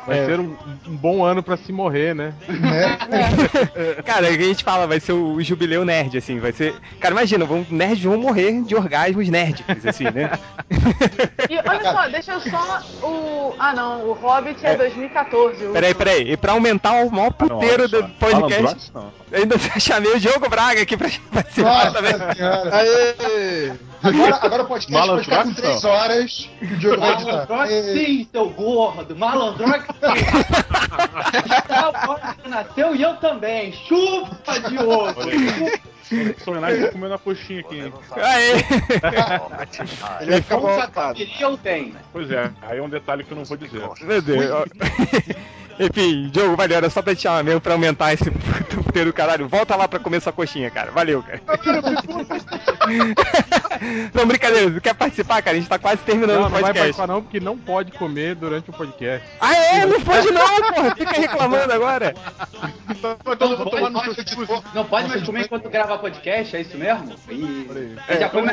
Vai É. ser um, um bom ano pra se morrer, né? né? Cara, é o que a gente fala, vai ser o jubileu nerd, assim, vai ser. Cara, imagina, vão, nerds vão morrer de orgasmos nerds, assim, né? E olha só, deixa eu só o. Ah não, o Hobbit é, 2014. o Peraí, peraí, e pra aumentar o maior puteiro do podcast, ainda chamei o Diogo Braga aqui pra participar também. Senhora. Aê! Agora, agora o podcast vai ficar com 3 horas e o Diogo vai editar. Malandrox É, sim, seu gordo! Malandrox sim! Wars nasceu e eu também! Chupa, Diogo! Sou homenagem tá comendo a coxinha aqui, hein? Aê! Ele vai ficar Como eu tenho! Pois é, aí é um detalhe que eu não vou dizer. Meu Deus. Enfim, Diogo, valeu, era só pra te chamar mesmo pra aumentar esse puteiro do caralho. Volta lá pra comer sua coxinha, cara. Valeu, cara. não, brincadeira, você quer participar, cara? A gente tá quase terminando Não, o não vai podcast. participar não, porque não pode comer durante o podcast. Ah, é? Não pode não, porra. Fica reclamando agora. Então, Não pode, mais- não pode mais comer enquanto grava podcast, é isso mesmo? Ih, É, já foram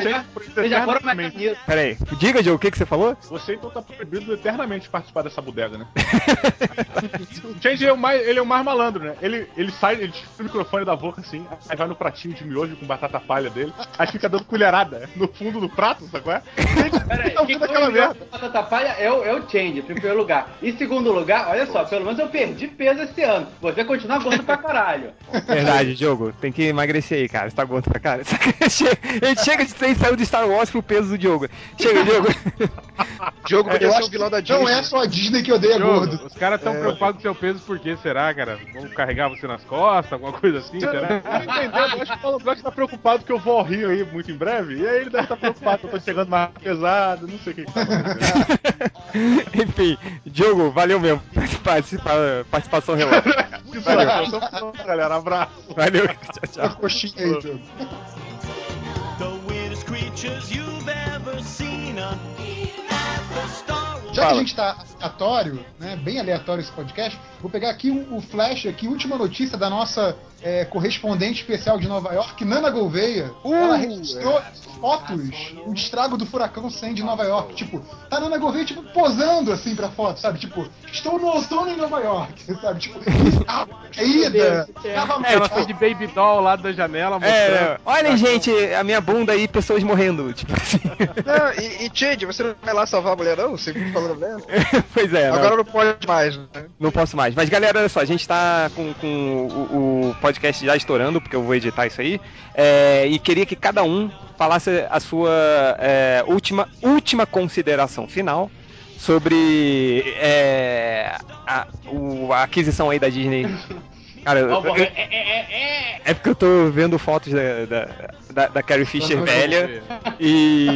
mais nisso. Pera aí, diga, Diogo, o que, que você falou? Você então tá proibido eternamente de participar dessa bodega, né? o Change é o mais, ele é o mais malandro, né? Ele, ele sai, ele tira o microfone da boca assim, aí vai no pratinho de miojo com batata palha dele, aí fica dando colherada no fundo do prato, sabe qual é? Peraí, Tá quem aquela come merda. batata palha é o, é o Change, em primeiro lugar. Em segundo lugar, olha só, pelo menos eu perdi peso esse ano. Você continua gordo pra caralho. Verdade, Diogo, tem que emagrecer aí, cara. Você tá gordo pra cara. A gente chega de ter saiu de Star Wars pro peso do Diogo. Chega, Diogo. Diogo eu podia ser acho o vilão da que não Disney. é só a Disney que odeia Diogo, gordo. os caras estão preocupados com seu peso por quê? Será, cara? Vão carregar você nas costas, alguma coisa assim, será? Não entendeu? Eu acho que o Paulo tá preocupado que eu vou ao Rio aí muito em breve, e aí ele deve estar preocupado que eu tô chegando mais pesado, não sei o que que tá acontecendo. Enfim, Diogo, valeu mesmo. Participa, participação relógio. Valeu, galera. Abraço. Valeu, tchau, tchau. Coxinha aí, Diogo. The weirdest creatures you've ever seen at the Star Já que a Fala. gente tá aleatório, né? Bem aleatório esse podcast, vou pegar aqui o, o flash aqui, última notícia da nossa é, correspondente especial de Nova York, Nana Gouveia. ela registrou fotos, o estrago do furacão Sam de Nova York. Tipo, tá Nana Gouveia, tipo, posando assim pra foto, sabe? Tipo, estou no outono em Nova York, sabe? Tipo, ah, caída, tava É, ela foi de baby doll lá da janela mostrando. É, olhem, gente, a minha bunda aí, pessoas morrendo. Tipo assim. Não, e, e você não vai lá salvar a mulher, não? Você falou dela? pois é, não. Agora não pode mais, né? Não posso mais. Mas galera, olha só, a gente tá com, com o, o podcast já estourando, porque eu vou editar isso aí. É, e queria que cada um falasse a sua é, última, última consideração final sobre é, a, o- a aquisição aí da Disney. Cara, bom, eu- é, é, é, é. é porque eu tô vendo fotos da, da, da, da Carrie Fisher velha e,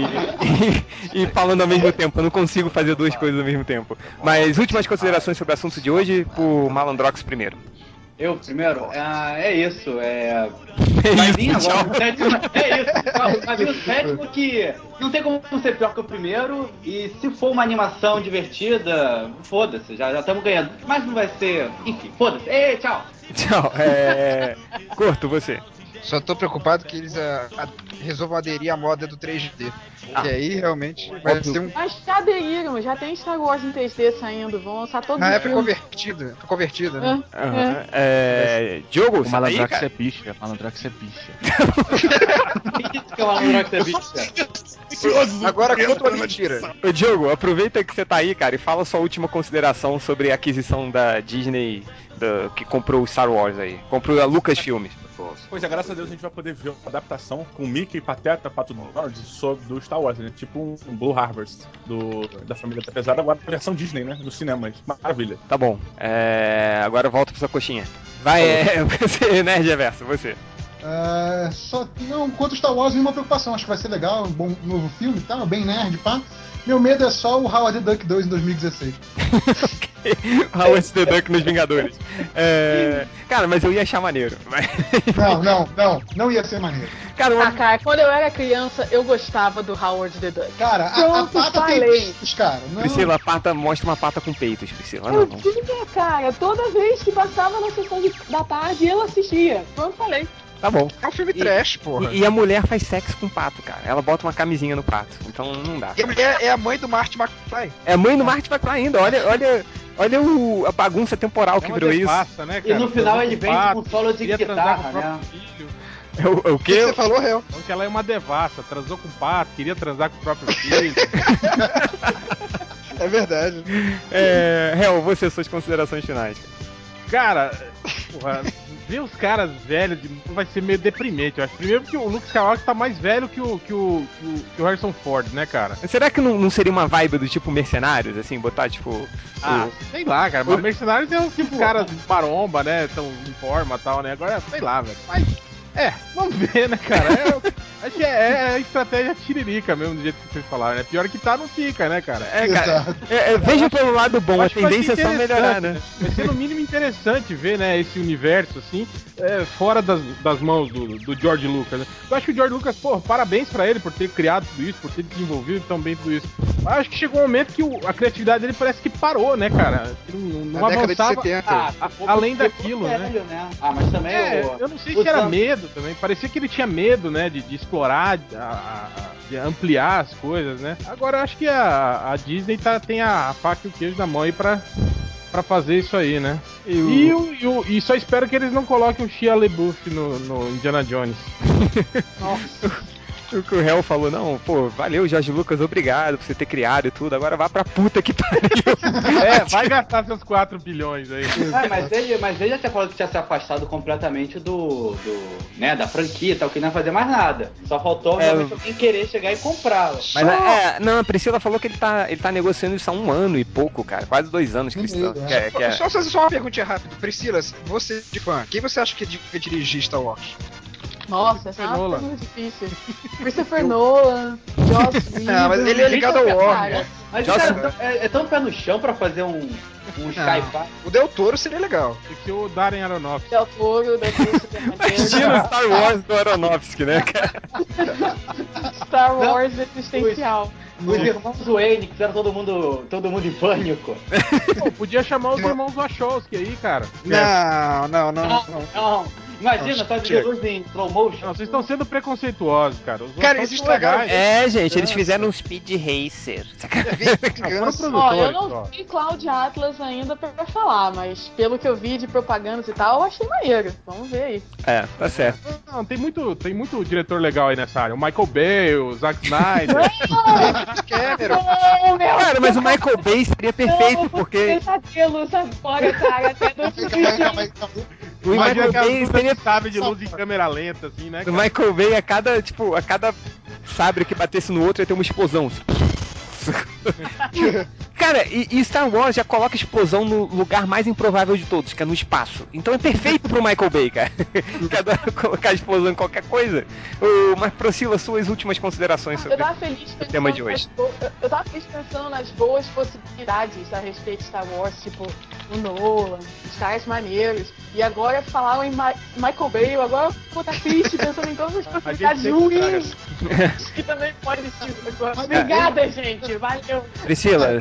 e, e falando ao mesmo tempo. Eu não consigo fazer duas coisas ao mesmo tempo. Mas últimas considerações sobre o assunto de hoje, por Malandrox primeiro. Eu primeiro? Ah, é isso, é. É Vai isso, vir agora tchau. o sétimo. É isso, vai vir o sétimo que não tem como ser pior que o primeiro. E se for uma animação divertida, foda-se, já estamos ganhando. Mas não vai ser. Enfim, foda-se. Ei, tchau! Tchau. É... Curto, você. Só tô preocupado que eles ah, ah, resolvam aderir à moda do 3D. Ah. Que aí realmente vai Óbvio. ser um. Mas já aderiram, já tem Star Wars em 3D saindo, vão lançar todos Ah, os é foi filmes. convertido. Foi convertido, né? É, Aham. É... Diogo, O tá cara? é bicha, Malandrox é bicha. Que é uma Malandrox é bicha. Agora conta uma mentira. Ô, Diogo, aproveita que você tá aí, cara, e fala sua última consideração sobre a aquisição da Disney da- que comprou o Star Wars aí. Comprou a Pois é, graças a Deus a gente vai poder ver uma adaptação com Mickey, Pateta, Pato Donald sobre do Star Wars, né? Tipo um, Blue Harvest do, da família Pesada, agora a versão Disney, né? Dos cinemas. Maravilha. Tá bom. É... Agora volta pra sua coxinha. Vai, é... você, Nerd Reverso, você. É, só, não, quanto Star Wars, nenhuma preocupação. Acho que vai ser legal, um bom novo filme e tal, bem nerd, pá. Meu medo é só o Howard the Duck 2 em 2016. Howard the Duck nos Vingadores. É... Cara, mas eu ia achar maneiro. Mas... Não, não, não, não ia ser maneiro. Cara, Ah, uma... cara, quando eu era criança, eu gostava do Howard the Duck. Cara, a, a Pronto, pata tem falei. peitos, cara. Não, Priscila, a pata mostra uma pata com peitos, Priscila. Eu Não. tinha, cara, toda vez que passava na sessão de- da tarde, eu assistia. Pronto, falei. Tá bom. É um filme E- trash, porra. E, e a mulher faz sexo com o pato, cara. Ela bota uma camisinha no pato. Então não dá. E a mulher é a mãe do Marty McFly. É a mãe do Marty McFly ainda. Olha, olha, olha o, a bagunça temporal que É uma virou isso. né, E cara? no final ele vem com um solo de guitarra, o né? filho. É o, é o O que quê? você falou, réu? Então que ela é uma devassa, transou com pato, queria transar com o próprio filho. É verdade. É, Hel, você, suas considerações finais. Cara, porra, ver os caras velhos de vai ser meio deprimente. Eu acho. Primeiro que o Luke Skywalker tá mais velho que o, que o, que o, que o Harrison Ford, né, cara? Será que não, não seria uma vibe do tipo mercenários, assim, botar tipo. Ah, o- sei lá, cara. Mas mercenários é os tipo, caras maromba, né? Tão em forma e tal, né? Agora, sei lá, velho. Mas, é, vamos ver, né, cara? É, acho que é, é a estratégia tiririca mesmo, do jeito que vocês falaram, né? Pior que tá, não fica, né, cara? É, cara. É, é, veja pelo lado bom, a tendência é só melhorar, né? interessante, Vai ser no mínimo interessante ver, né, esse universo, assim, é, fora das, das mãos do, do George Lucas, né? Eu acho que o George Lucas, pô, parabéns pra ele por ter criado tudo isso, por ter desenvolvido tão bem tudo isso. Mas acho que chegou um momento que o- a criatividade dele parece que parou, né, cara? Não, não de avançava 70. A- ficou além daquilo, né? velho, né? Ah, mas também É, o... eu não sei se era medo também. Parecia que ele tinha medo, né? De, de explorar, a- a- ampliar as coisas, né? Agora eu acho que a, a Disney tá, tem a, faca e o queijo na mão aí pra, pra fazer isso aí, né? E o- E, o- e e só espero que eles não coloquem o Shia LaBeouf no, no Indiana Jones. O que o Hel falou, não, pô, valeu, Jorge Lucas, obrigado por você ter criado e tudo. Agora vá pra puta que pariu. É, vai gastar seus 4 bilhões aí. Ah, mas ele, mas ele tinha falado que tinha se afastado completamente do, do né, da franquia e tal, que não ia fazer mais nada. Só faltou É, realmente alguém querer chegar e comprá-la. Mas é, não, a Priscila falou que ele tá, ele tá negociando isso há um ano e pouco, cara. Quase dois anos que eles estão. Uhum. Que é, que é- Só fazer só uma perguntinha rápida. Priscila, você de fã, quem você acha que devia dirigir Star Wars? Nossa, essa é Nolan. pergunta difícil. Christopher Nolan, Joss Whedon... Não, mas ele é ligado ao Warner. Mas Nossa. cara, é tão- é, é tão pé no chão pra fazer um, um sci-fi. O Del Toro seria legal. Tem que o Darren Aronofsky. Del Toro, da Super Imagina o Star Wars do Aronofsky, né, cara? Star Wars existencial. Os irmãos Wayne, que fizeram todo mundo, todo mundo em pânico. Pô, podia chamar os irmãos Wachowski aí, cara. Não, não, não. Não, não. Imagina, Chega. luz em slow motion. Não, vocês estão sendo preconceituosos, cara. Os Cara, eles estragaram. É, gente, eles fizeram um Speed Racer. Ó, eu produtores, não vi Cloud Atlas ainda pra falar, mas pelo que eu vi de propagandas e tal, eu achei maneiro. Vamos ver aí. É, tá certo. Não, tem muito, tem muito diretor legal aí nessa área. O Michael Bay, o Zack Snyder. Cameron. Não, meu Cara, mas o Michael Bay seria perfeito, não, porque pesadelos agora, cara, até Calma aí, calma 2020. O Michael Bay seria sabe de luz em câmera lenta, assim, né? O cara? Michael Bay, a cada, tipo, a cada sabre que batesse no outro ia ter uma explosão. Cara, e, e Star Wars já coloca a explosão no lugar mais improvável de todos, que é no espaço. Então é perfeito pro Michael Bay, cara. que adora colocar a explosão em qualquer coisa. Ô, mas Priscila, suas últimas considerações Eu sobre pensando tema de hoje. eu- Eu tava feliz pensando nas boas possibilidades a respeito de Star Wars, tipo o Nolan, os caras maneiros. E agora falaram em Ma- Michael Bay, eu agora vou estar triste pensando em todas as possibilidades ruins que também podem ser. Obrigada, gente. Valeu. Priscila,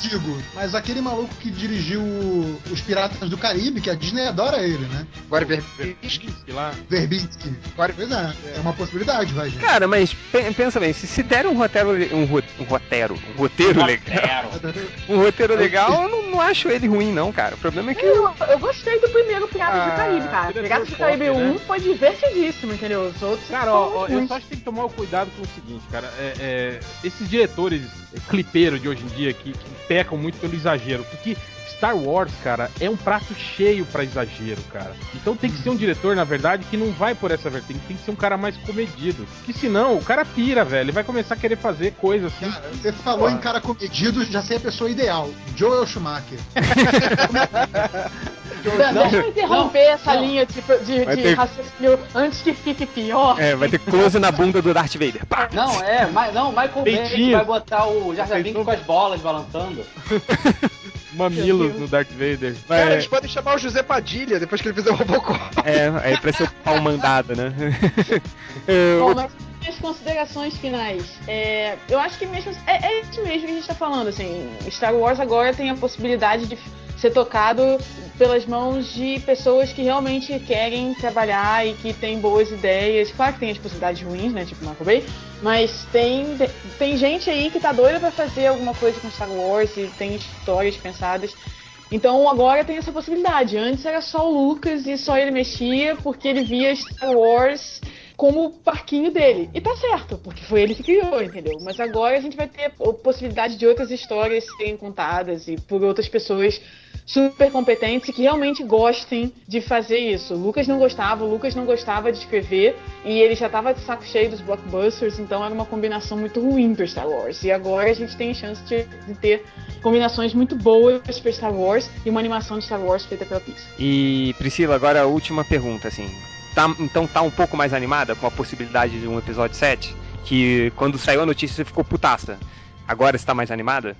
digo, mas aquele maluco que dirigiu os Piratas do Caribe, que a Disney adora ele, né? Agora ver. Verbinski lá. Verbinski. Pois é, é uma possibilidade, vai, gente. Cara, mas pe- pensa bem, se, se der um roteiro, um, ro- um roteiro, um roteiro legal, um roteiro legal, eu não, não acho ele ruim não, cara. O problema é que Eu, eu gostei do primeiro Piratas Ah, do Caribe, cara. Piratas do Caribe né? 1 foi divertidíssimo, entendeu? Os outros. Cara, ó, ó, eu só acho que tem que tomar o cuidado com o seguinte, cara. É, é, esses diretores clipeiros de hoje em dia que, que pecam muito pelo exagero. Porque Star Wars, cara, é um prato cheio pra exagero, cara. Então tem que ser um diretor, na verdade, que não vai por essa vertente. Tem que ser um cara mais comedido. Que senão o cara pira, velho. Ele vai começar a querer fazer coisa assim. Cara, você falou em cara comedido, já sei a pessoa ideal. Joel Schumacher. Não, Deixa eu interromper essa não. linha de, Vai de ter- raciocínio antes que fique pior. é, vai ter close na bunda do Darth Vader. Pá! Não, é, ma- não, Michael Bay vai botar o Jar Jar Binks com as bolas balançando. Mamilos no Darth Vader. Cara, É, eles podem chamar o José Padilha depois que ele fizer o Robocop. é, aí pra ser o pau mandado, né? É, Bom, mas minhas considerações finais. É, eu acho que mesmo. É, é isso mesmo que a gente tá falando, assim. Star Wars agora tem a possibilidade de ser tocado pelas mãos de pessoas que realmente querem trabalhar e que têm boas ideias. Claro que tem as possibilidades ruins, né? Tipo Michael Bay. Mas tem, tem gente aí que tá doida pra fazer alguma coisa com Star Wars e tem histórias pensadas. Então agora tem essa possibilidade. Antes era só o Lucas e só ele mexia porque ele via Star Wars como o parquinho dele. E tá certo, porque foi ele que criou, entendeu? Mas agora a gente vai ter a possibilidade de outras histórias serem contadas e por outras pessoas super competentes e que realmente gostem de fazer isso. O Lucas não gostava, o Lucas não gostava de escrever e ele já tava de saco cheio dos blockbusters, então era uma combinação muito ruim para Star Wars. E agora a gente tem chance de, de ter combinações muito boas para Star Wars e uma animação de Star Wars feita pela Pixar. E Priscila, agora a última pergunta, assim. Tá, então tá um pouco mais animada com a possibilidade de um episódio 7? Que quando saiu a notícia você ficou putaça. Agora você tá mais animada?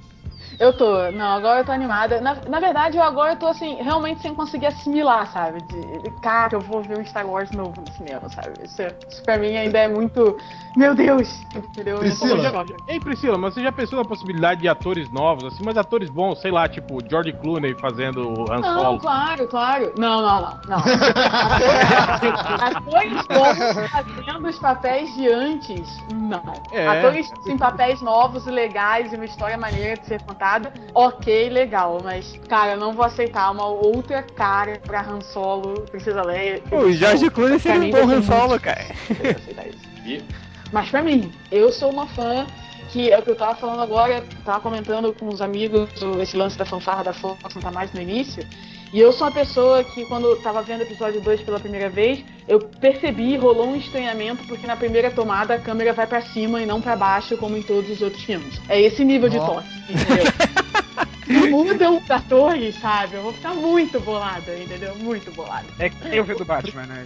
Eu tô, não, agora eu tô animada. Na, na verdade, eu agora eu tô assim, realmente sem conseguir assimilar, sabe? De, de, cara, eu vou ver um Star Wars novo no cinema, sabe? Isso, isso pra mim ainda é muito. Meu Deus! Entendeu? Priscila. Muito- Ei, Priscila, mas você já pensou na possibilidade de atores novos, assim, mas atores bons, sei lá, tipo George Clooney fazendo o Han Não, Solo? claro, claro. Não, não, não. não. Atores novos fazendo os papéis de antes, não. É. Atores em papéis novos e legais e uma história maneira de ser contada, ok, legal. Mas, cara, eu não vou aceitar uma outra cara pra Han Solo, Princesa Leia. O George Clooney seria um bom Han Solo, cara. eu aceitar isso. Mas pra mim, eu sou uma fã que é o que eu tava falando agora, tava comentando com os amigos esse lance da fanfarra da Fox não tá mais no início. E eu sou uma pessoa que quando eu tava vendo o episódio 2 pela primeira vez, eu percebi, rolou um estranhamento, porque na primeira tomada a câmera vai pra cima e não pra baixo, como em todos os outros filmes. É esse nível de Ó. toque, entendeu? mudam os atores, sabe? Eu vou ficar muito bolada, entendeu? Muito bolada. É que tem o filme do Batman, né?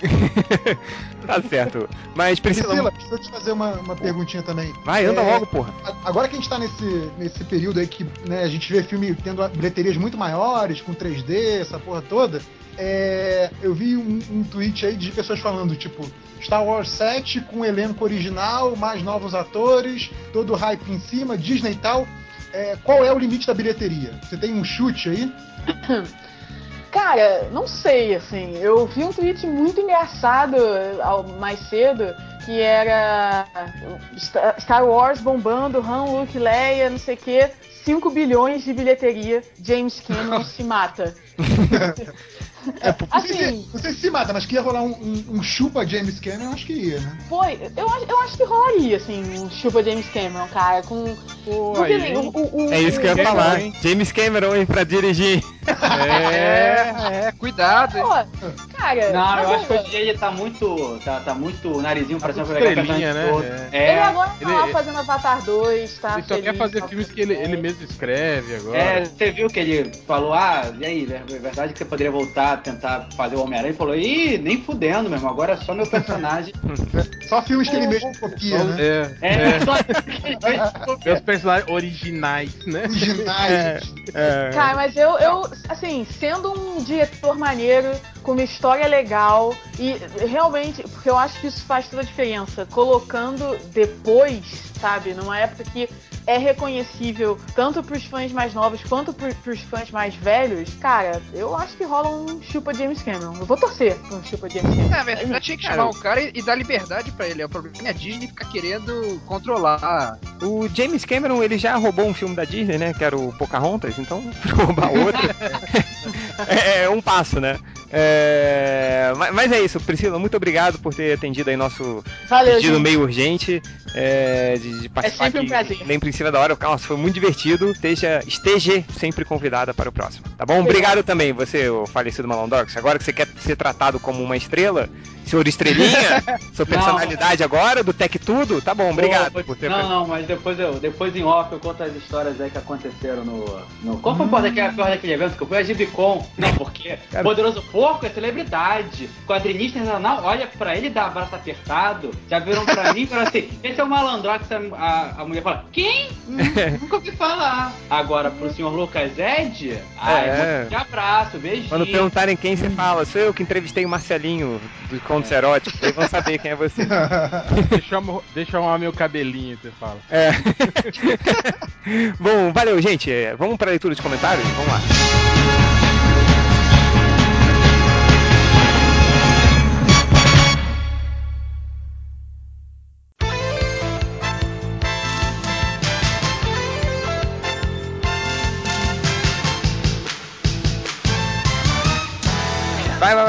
tá certo. Mas Priscila. Priscila, deixa eu te fazer uma, uma perguntinha também. Vai, anda É, logo, porra. Agora que a gente tá nesse, nesse período aí que né, a gente vê filme tendo bilheterias muito maiores, com 3D, essa porra toda, é, eu vi um, um tweet aí de pessoas falando, tipo, Star Wars 7 com elenco original, mais novos atores, todo hype em cima, Disney e tal. É, qual é o limite da bilheteria? Você tem um chute aí? Cara, não sei, assim. Eu vi um tweet muito engraçado ao- mais cedo que era Star Wars bombando, Han, Luke, Leia, não sei o quê. 5 bilhões de bilheteria, James Cameron se mata. Não sei, se, não sei se se mata, mas que ia rolar um, um- um chupa James Cameron, acho que ia, né? Foi, eu, acho- eu acho que rolaria, assim, um chupa James Cameron, cara, com. Porque, aí, o- o- o- É isso que eu ia falar, hein? James Cameron, hein, pra dirigir. É, é, cuidado, hein? Pô, cara, Não, mas eu acho que hoje em dia ele tá muito. Tá, tá muito narizinho pra cima pra pegar né? todo. Ele É. agora tá lá fazendo Avatar 2, tá? Ele só quer feliz, fazer tá filmes que ele, ele mesmo escreve agora. É, você viu que ele falou, ah, e aí, é verdade que você poderia voltar tentar fazer o Homem-Aranha? Ele falou, ih, nem fudendo, meu irmão, agora é só meu personagem. Só filmes que ele mesmo copia, né? É, É, é. só Meus personagens originais, né? Originais. É. Cara, mas eu, eu, assim, sendo um diretor maneiro, com uma história legal, e realmente, porque eu acho que isso faz toda a diferença, colocando depois, sabe, numa época que é reconhecível tanto pros fãs mais novos quanto pro, pros fãs mais velhos, cara, eu acho que rola um chupa James Cameron. Eu vou torcer pra um chupa James Cameron. É, mas já tinha que chamar o cara e, e dar liberdade pra ele. O problema é a Disney ficar querendo controlar. O James Cameron, ele já roubou um filme da Disney, né? Que era o Pocahontas, então roubar outro é, é um passo, né? É, mas, é isso, Priscila, muito obrigado por ter atendido aí nosso Valeu, pedido gente. meio urgente é, de, de participar sempre um prazer. Lembre em cima da hora, nossa, foi muito divertido. Esteja, esteja sempre convidada para o próximo, tá bom? Obrigado também, você, o falecido Malandrox. Agora que você quer ser tratado como uma estrela, senhor estrelinha, sua personalidade agora, do Tech Tudo, tá bom, obrigado Pô, por ter Não, não, mas depois eu, depois em off eu conto as histórias aí que aconteceram no. no qual foi a daquele, a porra daquele evento que eu fui? A Gibicon. Não, porque Cara. Poderoso Porco é celebridade. Quadrinista internacional, olha pra ele dá abraço apertado. Já viram pra mim e falaram assim: esse é o malandrox. A, a, a mulher fala: quem? Hum, nunca ouvi falar. Agora pro senhor Lucas Ed, ah, É. abraço, beijinho. Quando perguntarem quem você fala, sou eu que entrevistei o Marcelinho do Contos Eróticos, aí vão saber quem é você. Deixa eu, deixa eu arrumar meu cabelinho, você fala. É. Bom, valeu, gente. É, Vamos para a leitura de comentários? Vamos lá.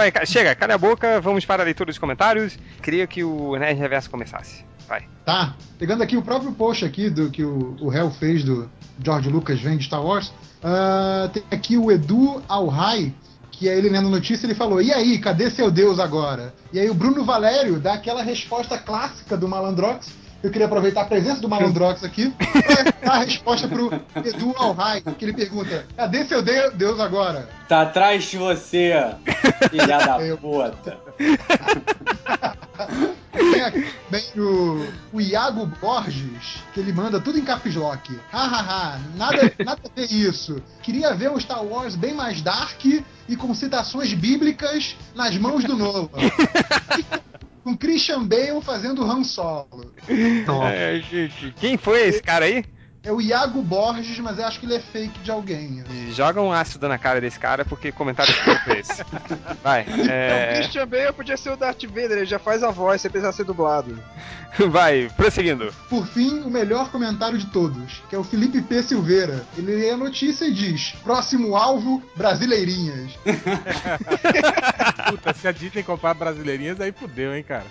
Vai, Chega, cala a boca. Vamos para a leitura dos comentários. Queria que o Nerd Reverso começasse. Vai. Tá. Pegando aqui o próprio post aqui do que o, o Hell fez do George Lucas vem de Star Wars. ah, tem aqui o Edu Alhai, que é ele lendo notícia, ele falou: E aí, cadê seu Deus agora? E aí o Bruno Valério dá aquela resposta clássica do Malandrox. Eu queria aproveitar a presença do Malandrox aqui para dar a resposta pro Edu Alhai, que ele pergunta: Cadê seu de- Deus agora? Tá atrás de você, filha da puta. Tem aqui também o, o Iago Borges, que ele manda tudo em caps lock. Hahaha, nada, nada a ver isso. Queria ver um Star Wars bem mais dark e com citações bíblicas nas mãos do Nova. Com Christian Bale fazendo Han Solo. É, gente, Quem foi esse cara aí? É o Iago Borges, mas eu acho que ele é fake de alguém. E Joga um ácido na cara desse cara, porque comentário foi esse. Vai. O É... Christian Bale podia ser o Darth Vader, ele já faz a voz sem precisar ser dublado. Vai, prosseguindo. Por fim, o melhor comentário de todos, que é o Felipe P. Silveira. Ele lê a notícia e diz: Próximo alvo, Brasileirinhas. Puta, se a Disney comprar brasileirinhas, aí fudeu, hein, cara.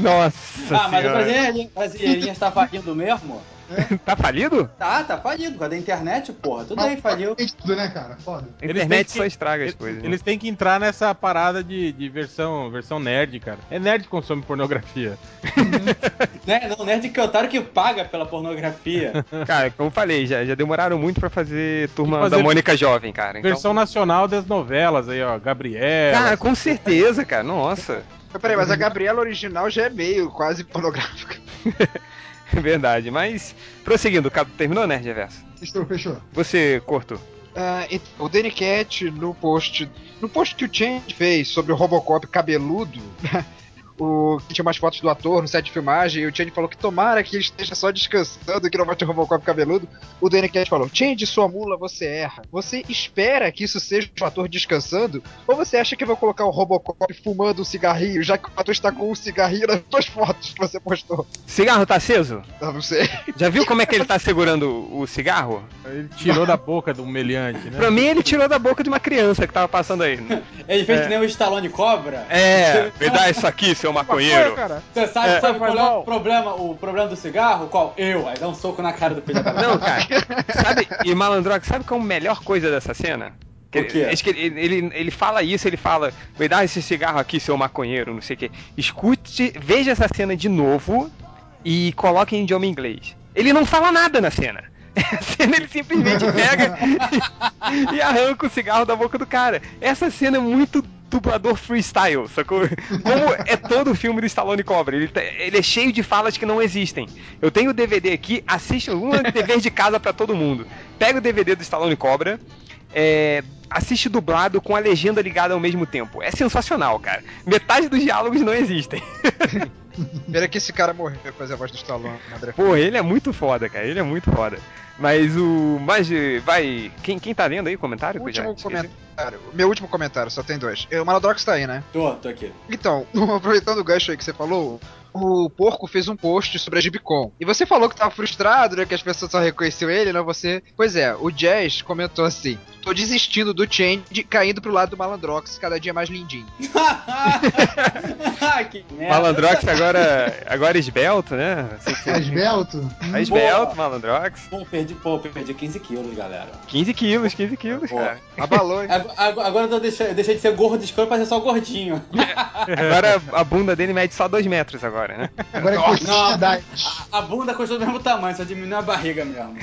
Nossa Ah, mas o senhora. brasileirinho está falindo mesmo? tá falido? Tá, tá falido. Com a da internet, porra. Tudo aí faliu. Tudo, né, cara? Foda. A Eles internet que- só estraga as Eles, coisas. né? eles têm que entrar nessa parada de, de versão, versão nerd, cara. É nerd que consome pornografia. Né? Não, nerd que é otário que paga pela pornografia. Cara, como eu falei, já, já demoraram muito pra fazer Turma Fazer da Mônica Jovem, cara. Então, Versão nacional das novelas aí, ó. Gabriela. cara, com certeza, cara. Nossa. Peraí, mas a Gabriela original já é meio quase pornográfica. É verdade. Mas, prosseguindo, Cabo, terminou, Nerd Reverso? Fechou, fechou. Você, Corto. Ah, então, o Danny Cat no post. No post que o Change fez sobre o Robocop cabeludo. O, que tinha umas fotos do ator no set de filmagem, e o Change falou que tomara que ele esteja só descansando, que não vai ter Robocop cabeludo. O Danny Cat falou: Change, sua mula, você erra. Você espera que isso seja o ator descansando? Ou você acha que vai colocar o Robocop fumando um cigarrinho, já que o ator está com um cigarrinho nas duas fotos que você postou? Cigarro tá aceso? Eu não sei. Já viu como é que ele tá segurando o cigarro? Ele tirou da boca do meliante, né? Pra mim, ele tirou da boca de uma criança que tava passando aí. Ele fez É. que nem o Stallone Cobra. É, me dá isso aqui, seu maconheiro. Você sabe, É. sabe qual é o problema, o problema do cigarro? Qual? Eu. Aí dá um soco na cara do filho da Não, cara. Sabe, e Malandrox, sabe qual é a melhor coisa dessa cena? Que- ele, ele, ele fala isso, ele fala, me dá esse cigarro aqui, seu maconheiro, não sei o quê. Escute, veja essa cena de novo e coloque em idioma inglês. Ele não fala nada na cena. A cena ele simplesmente pega e arranca o cigarro da boca do cara. Essa cena é muito dublador freestyle, sacou? Como é todo o filme do Stallone Cobra. Ele, tá- ele é cheio de falas que não existem. Eu tenho o DVD aqui, assista um dever de casa pra todo mundo. Pega o DVD do Stallone Cobra, é, assiste dublado com a legenda ligada ao mesmo tempo. É sensacional, cara. Metade dos diálogos não existem. Pera que esse cara morreu pra fazer a voz do Stallone, André. Pô, ele é muito foda, cara. Ele é muito foda. Mas o. Mas vai. Quem, quem tá lendo aí o comentário? Último comentário. Meu último comentário, só tem dois. O Maladrox tá aí, né? Tô, tô aqui. Então, aproveitando o gancho aí que você falou, o Porco fez um post sobre a Gibicon. E você falou que tava frustrado, né? Que as pessoas só reconheciam ele, não você. Pois é, o Jazz comentou assim: tô desistindo do Change, caindo pro lado do Malandrox, cada dia mais lindinho. que merda. Malandrox agora, agora esbelto, né? Assim que- É esbelto? Tá esbelto, Malandrox. Pô, perdi, pô, perdi 15 quilos, galera. 15 quilos, 15 quilos, cara. Abalou, hein? Ag- ag- Agora eu deixei, eu deixei de ser gordo escuro pra ser só gordinho. Agora a bunda dele mede só 2 metros agora, né? Agora é Não, coxinha a, a bunda continua do mesmo tamanho, só diminuiu a barriga mesmo.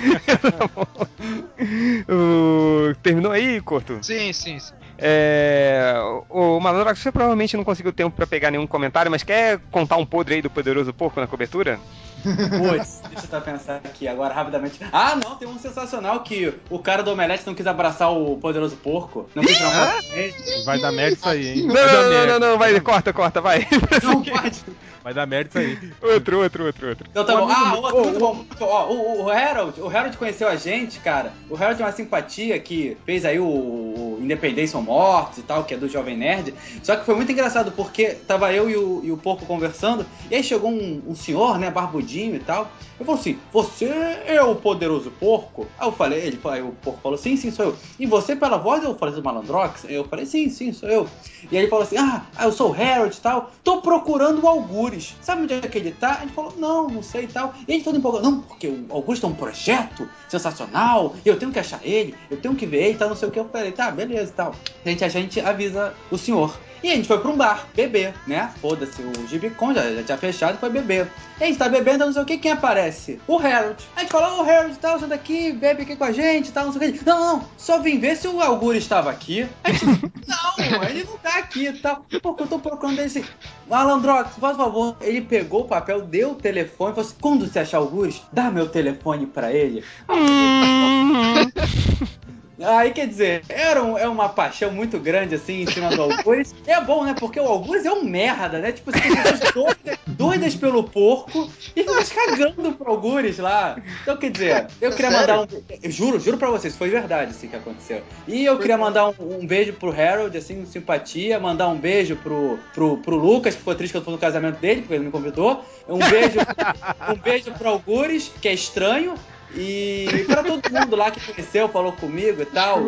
O- Terminou aí, Corto? Sim, sim, sim. É... O Malandrox, você provavelmente não conseguiu tempo pra pegar nenhum comentário, mas quer contar um podre aí do Poderoso Porco na cobertura? Putz, deixa eu só pensar aqui agora rapidamente. Ah, não, tem um sensacional que o cara do Omelete não quis abraçar o poderoso porco. Não quis tirar ele. Vai dar merda isso aí, hein? Não, Vai não, não, não, não, vai, corta, corta, vai. Não pode. Vai dar merda isso aí. Outro, outro, outro, outro. Então tá Um bom. Ah, meu- outro, muito bom. muito bom. Ó, o, o Harold, o Harold conheceu a gente, cara. O Harold é uma simpatia que fez aí o, o Independência ou Mortos e tal, que é do Jovem Nerd. Só que foi muito engraçado porque tava eu e o, e o Porco conversando, e aí chegou um, um senhor, né, barbudinho e tal. Eu falei assim: Você é o poderoso porco? Aí eu falei, ele, aí o porco falou: Sim, sim, sou eu. E você pela voz? Eu falei do Malandrox? Eu falei: Sim, sim, sou eu. E aí ele falou assim: Ah, ah, eu sou o Harold e tal. Tô procurando o Algures. Sabe onde é que ele tá? Ele falou: Não, não sei e tal. E ele todo empolgado: Não, porque o Augusto é um projeto sensacional. Eu tenho que achar ele, eu tenho que ver ele tal, não sei o que. Eu falei: Tá, beleza e tal. Gente, a gente avisa o senhor. E a gente foi pra um bar, beber, né? Foda-se, o Gibicon já, já tinha fechado, foi beber. E a gente tá bebendo, não sei o que, quem aparece? O Harold. A gente falou, ô Harold e tal, senta aqui, bebe aqui com a gente tal, não sei o que. Não, não, só vim ver se o Augur estava aqui. A gente, não, ele não tá aqui tal. Porque eu tô procurando ele assim. Malandrox, por favor. Ele pegou o papel, deu o telefone falou assim: quando você achar Algures, dá meu telefone pra ele. Aí quer dizer, era um- é uma paixão muito grande assim em cima do Algures. É bom, né? Porque o Algures é um merda, né? Tipo, tem pessoas doidas, doidas pelo porco e ficas cagando pro Algures lá. Então, quer dizer, eu queria mandar um. Eu juro, juro pra vocês, foi verdade assim que aconteceu. E eu queria mandar um, um beijo pro Harold, assim, simpatia, mandar um beijo pro, pro, pro Lucas, que ficou triste que eu tô no casamento dele, porque ele me convidou. Um beijo, um beijo pro Algures, que é estranho. E para todo mundo lá que conheceu, falou comigo e tal.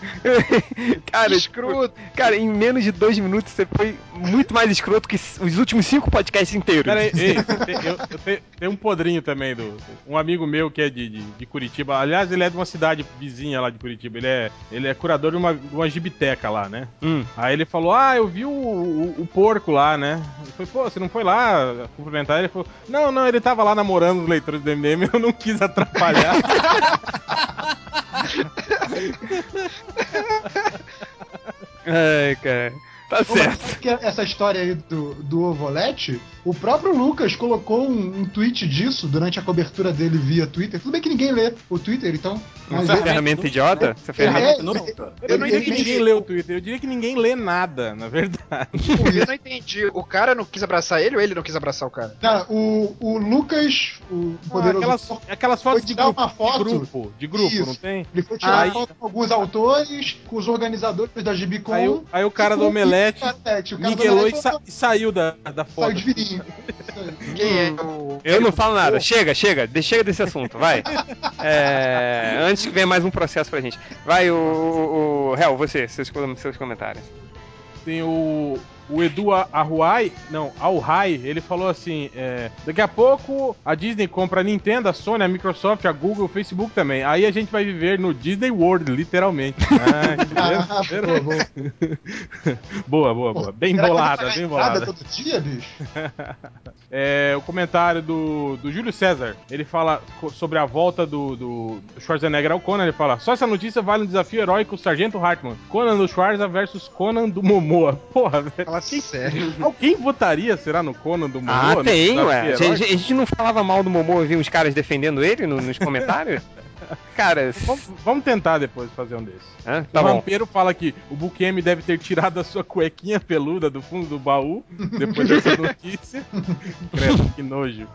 cara, escroto. Cara, em menos de dois minutos você foi muito mais escroto que os últimos cinco podcasts inteiros. Aí, ei, eu, eu te- tem um podrinho também do. Um amigo meu que é de, de, de Curitiba. Aliás, ele é de uma cidade vizinha lá de Curitiba. Ele é, ele é curador de uma, de uma gibiteca lá, né? Hum. Aí ele falou: Ah, eu vi o, o, o porco lá, né? Eu falei, pô, você não foi lá cumprimentar? Ele falou: Não, não, ele tava lá namorando os leitores do MDM, eu não quis atrapalhar. Ai, cara. Tá mas certo. que essa história aí do, do Ovolete, o próprio Lucas colocou um, um tweet disso durante a cobertura dele via Twitter. Tudo bem que ninguém lê o Twitter, então. Essa ele- ferramenta idiota? Essa ele- ferramenta. é- Eu não ele- diria que ele- ninguém lê o Twitter, eu diria que ninguém lê nada, na verdade. Eu não entendi. O cara não quis abraçar ele ou ele não quis abraçar o cara? Cara, o, o Lucas, o Ah, poderoso. aquelas, aquelas fotos foi de tirar grupo, uma foto. de grupo, de grupo, Isso. não tem? Ele foi tirar Aí- foto com alguns autores, com os organizadores da Gibicon. Aí, o- aí o cara do com Omelete. O e, sa- e saiu da, da foto. saiu de virinho. Quem é. Eu não falo nada. Chega, chega. de- Chega desse assunto, vai. É, antes que venha mais um processo pra gente. Vai, o, o, o Hel, você, seus, seus comentários. Tem o, o Edu Arruai, não, Alhai, ele falou assim: é, daqui a pouco a Disney compra a Nintendo, a Sony, a Microsoft, a Google, o Facebook também. Aí a gente vai viver no Disney World, literalmente. Ah, entendeu? boa, boa. boa. Bem Será que bolada, bem bolada. todo dia, bicho? É, o comentário do, do Júlio César. Ele fala sobre a volta do, do Schwarzenegger ao Conan. Ele fala: Só essa notícia vale um desafio heróico Sargento Hartman. Conan do Schwarza versus Conan do Momoa. Porra, velho. Fala sério. Alguém votaria, será, no Conan do Momoa? Ah, tem, ué. A gente, a gente não falava mal do Momo, eu vi uns caras defendendo ele no- nos comentários? Cara, Vamos, vamos tentar depois fazer um desses. hã? o tá bom. Vampiro fala que o Bukemi deve ter tirado a sua cuequinha peluda do fundo do baú depois dessa notícia. Credo, que nojo.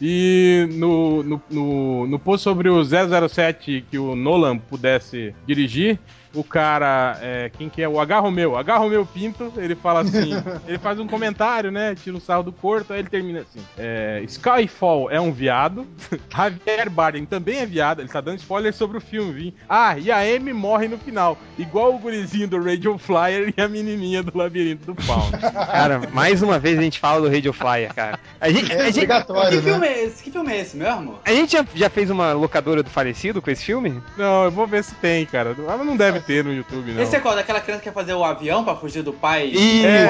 e no, no, no, no post sobre o 007 que o Nolan pudesse dirigir, o cara, é, quem que é? O H. Romeu. H. Romeu Pinto, ele fala assim, ele faz um comentário, né? Tira o sarro do corto, aí ele termina assim. é, Skyfall é um viado. Javier Bardem também é viado. Ele tá dando spoiler sobre o filme, viu? Ah, e a Amy morre no final. Igual o gurizinho do Radio Flyer e a menininha do Labirinto do Fauno. Cara, mais uma vez a gente fala do Radio Flyer, cara. A gente, É a gente, Que obrigatório, né? filme é esse? Que filme é esse mesmo? a gente já, já fez uma locadora do falecido com esse filme? Não, eu vou ver se tem, cara. Mas não deve ter no YouTube, não. Esse é qual? Daquela criança que quer fazer o avião pra fugir do pai? Isso,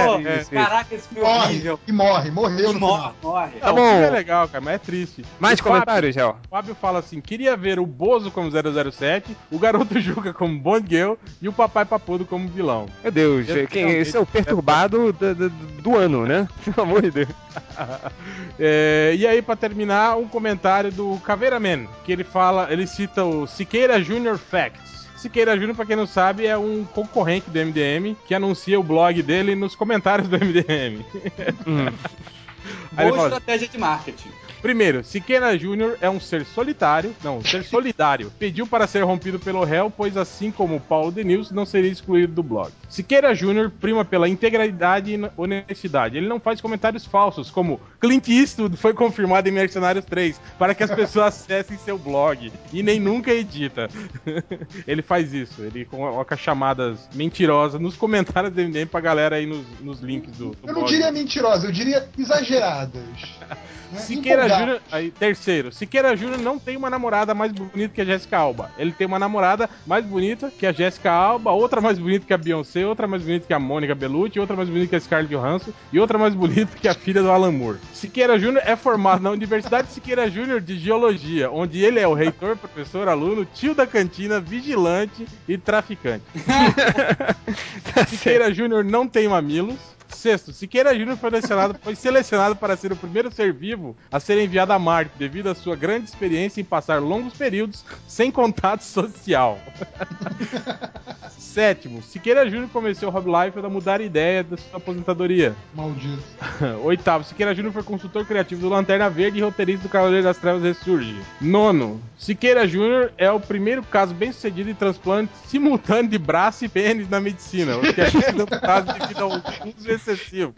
Pô, isso, isso. Caraca, esse filme é Morre, horrível. e morre, morreu E no morre, final. morre. Tá Não, bom. É legal, cara, mas é triste. Mais O comentários, Gel? O Fábio fala assim: queria ver o Bozo como 007, o garoto Juca como Bond Girl e o Papai Papudo como vilão. Meu Deus, Eu- quem, realmente- esse é o perturbado do, do- do ano, né? Pelo amor de Deus. É, e aí, pra terminar, um comentário do Caveira Man, que ele fala, ele cita o Siqueira Junior Facts. Siqueira Júnior, pra quem não sabe, é um concorrente do MDM que anuncia o blog dele nos comentários do MDM. Hum. Boa fala, estratégia de marketing. Primeiro, Siqueira Júnior é um ser solitário, não, um ser solidário. Pediu para ser rompido pelo réu, pois assim como Paulo Denilson, não seria excluído do blog. Siqueira Júnior prima pela integralidade e honestidade. Ele não faz comentários falsos, como Clint Eastwood foi confirmado em Mercenários 3, para que as pessoas acessem seu blog. E nem nunca edita. ele faz isso, ele coloca chamadas mentirosas nos comentários do MDM pra galera aí nos, nos links do, do Eu não blog. diria mentirosa, eu diria exageradas. né? Siqueira. Júnior. Aí, terceiro, Siqueira Júnior não tem uma namorada mais bonita que a Jéssica Alba. Ele tem uma namorada mais bonita que a Jéssica Alba, outra mais bonita que a Beyoncé, outra mais bonita que a Mônica Bellucci, outra mais bonita que a Scarlett Johansson e outra mais bonita que a filha do Alan Moore. Siqueira Júnior é formado na Universidade Siqueira Júnior de Geologia, onde ele é o reitor, professor, aluno, tio da cantina, vigilante e traficante. Siqueira Júnior não tem mamilos. Sexto, Siqueira Júnior foi selecionado, foi selecionado para ser o primeiro ser vivo a ser enviado a Marte, devido à sua grande experiência em passar longos períodos sem contato social. Sétimo, Siqueira Júnior convenceu Rob Liefeld a mudar a ideia da sua aposentadoria. Maldito. Oitavo, Siqueira Júnior foi consultor criativo do Lanterna Verde e roteirista do Cavaleiro das Trevas Ressurge. Nono, Siqueira Júnior é o primeiro caso bem sucedido em transplante simultâneo de braço e pênis na medicina, o que é um caso devido a alguns excessivo.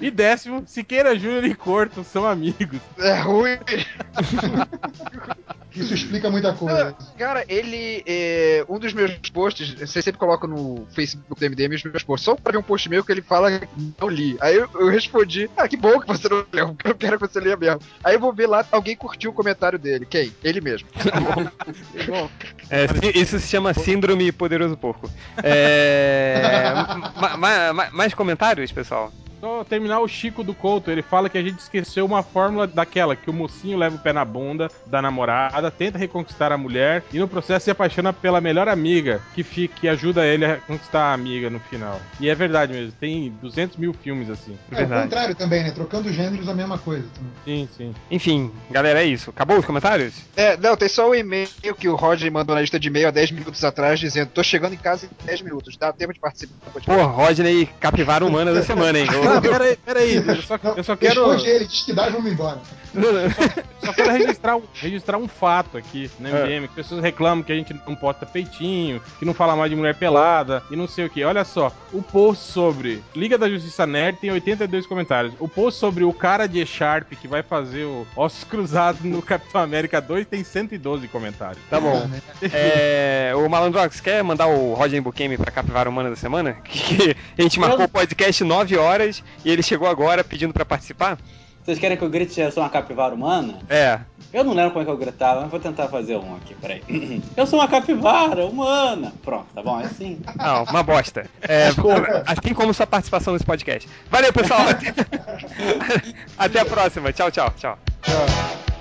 E décimo, Siqueira Júnior e Corto são amigos. É ruim. Isso explica muita coisa. Cara, ele. É, um dos meus posts, você sempre coloca no Facebook do MDM os meus posts, só pra ver um post meu que ele fala que não li. Aí eu, eu respondi, ah, que bom que você não leu, porque eu quero que você leia mesmo. Aí eu vou ver lá, alguém curtiu o comentário dele. Quem? Ele mesmo. É, isso se chama Síndrome Poderoso Porco. É, ma- ma- ma- mais comentários, pessoal? Só terminar o Chico do Couto, ele fala que a gente esqueceu uma fórmula daquela, que o mocinho leva o pé na bunda da namorada, tenta reconquistar a mulher e no processo se apaixona pela melhor amiga, que, fica, que ajuda ele a conquistar a amiga no final. E é verdade mesmo, tem 200 mil filmes assim. É, o contrário também, né? Trocando gêneros a mesma coisa. Sim, sim. Enfim, galera, é isso. Acabou os comentários? É, não, tem só o e-mail que o Roger mandou na lista de e-mail há 10 minutos atrás, dizendo: tô chegando em casa em 10 minutos, dá tempo de participar. Pô, Rodney, capivara humana da semana, hein? Ah, peraí, peraí, eu só, eu só quero. Responde ele, diz que dá e vamos embora. Só quero registrar um, registrar um fato aqui na É. MDM, que pessoas reclamam que a gente não posta peitinho, que não fala mais de mulher pelada e não sei o que. Olha só, o post sobre Liga da Justiça Nerd tem 82 comentários. O post sobre o cara de E-Sharp que vai fazer o Ossos Cruzados no Capitão América 2 tem 112 comentários. Tá bom. É, o Malandrox, quer mandar o Rodney Bukemi pra capivara humana da semana? Que a gente marcou o podcast 9 horas e ele chegou agora pedindo pra participar? Vocês querem que eu grite eu sou uma capivara humana? É. Eu não lembro como é que eu gritava, mas vou tentar fazer um aqui, peraí. Eu sou uma capivara humana. Pronto, tá bom? É assim. Não, uma bosta. É, assim como sua participação nesse podcast. Valeu, pessoal. Até, até a próxima. Tchau, tchau, tchau. Tchau.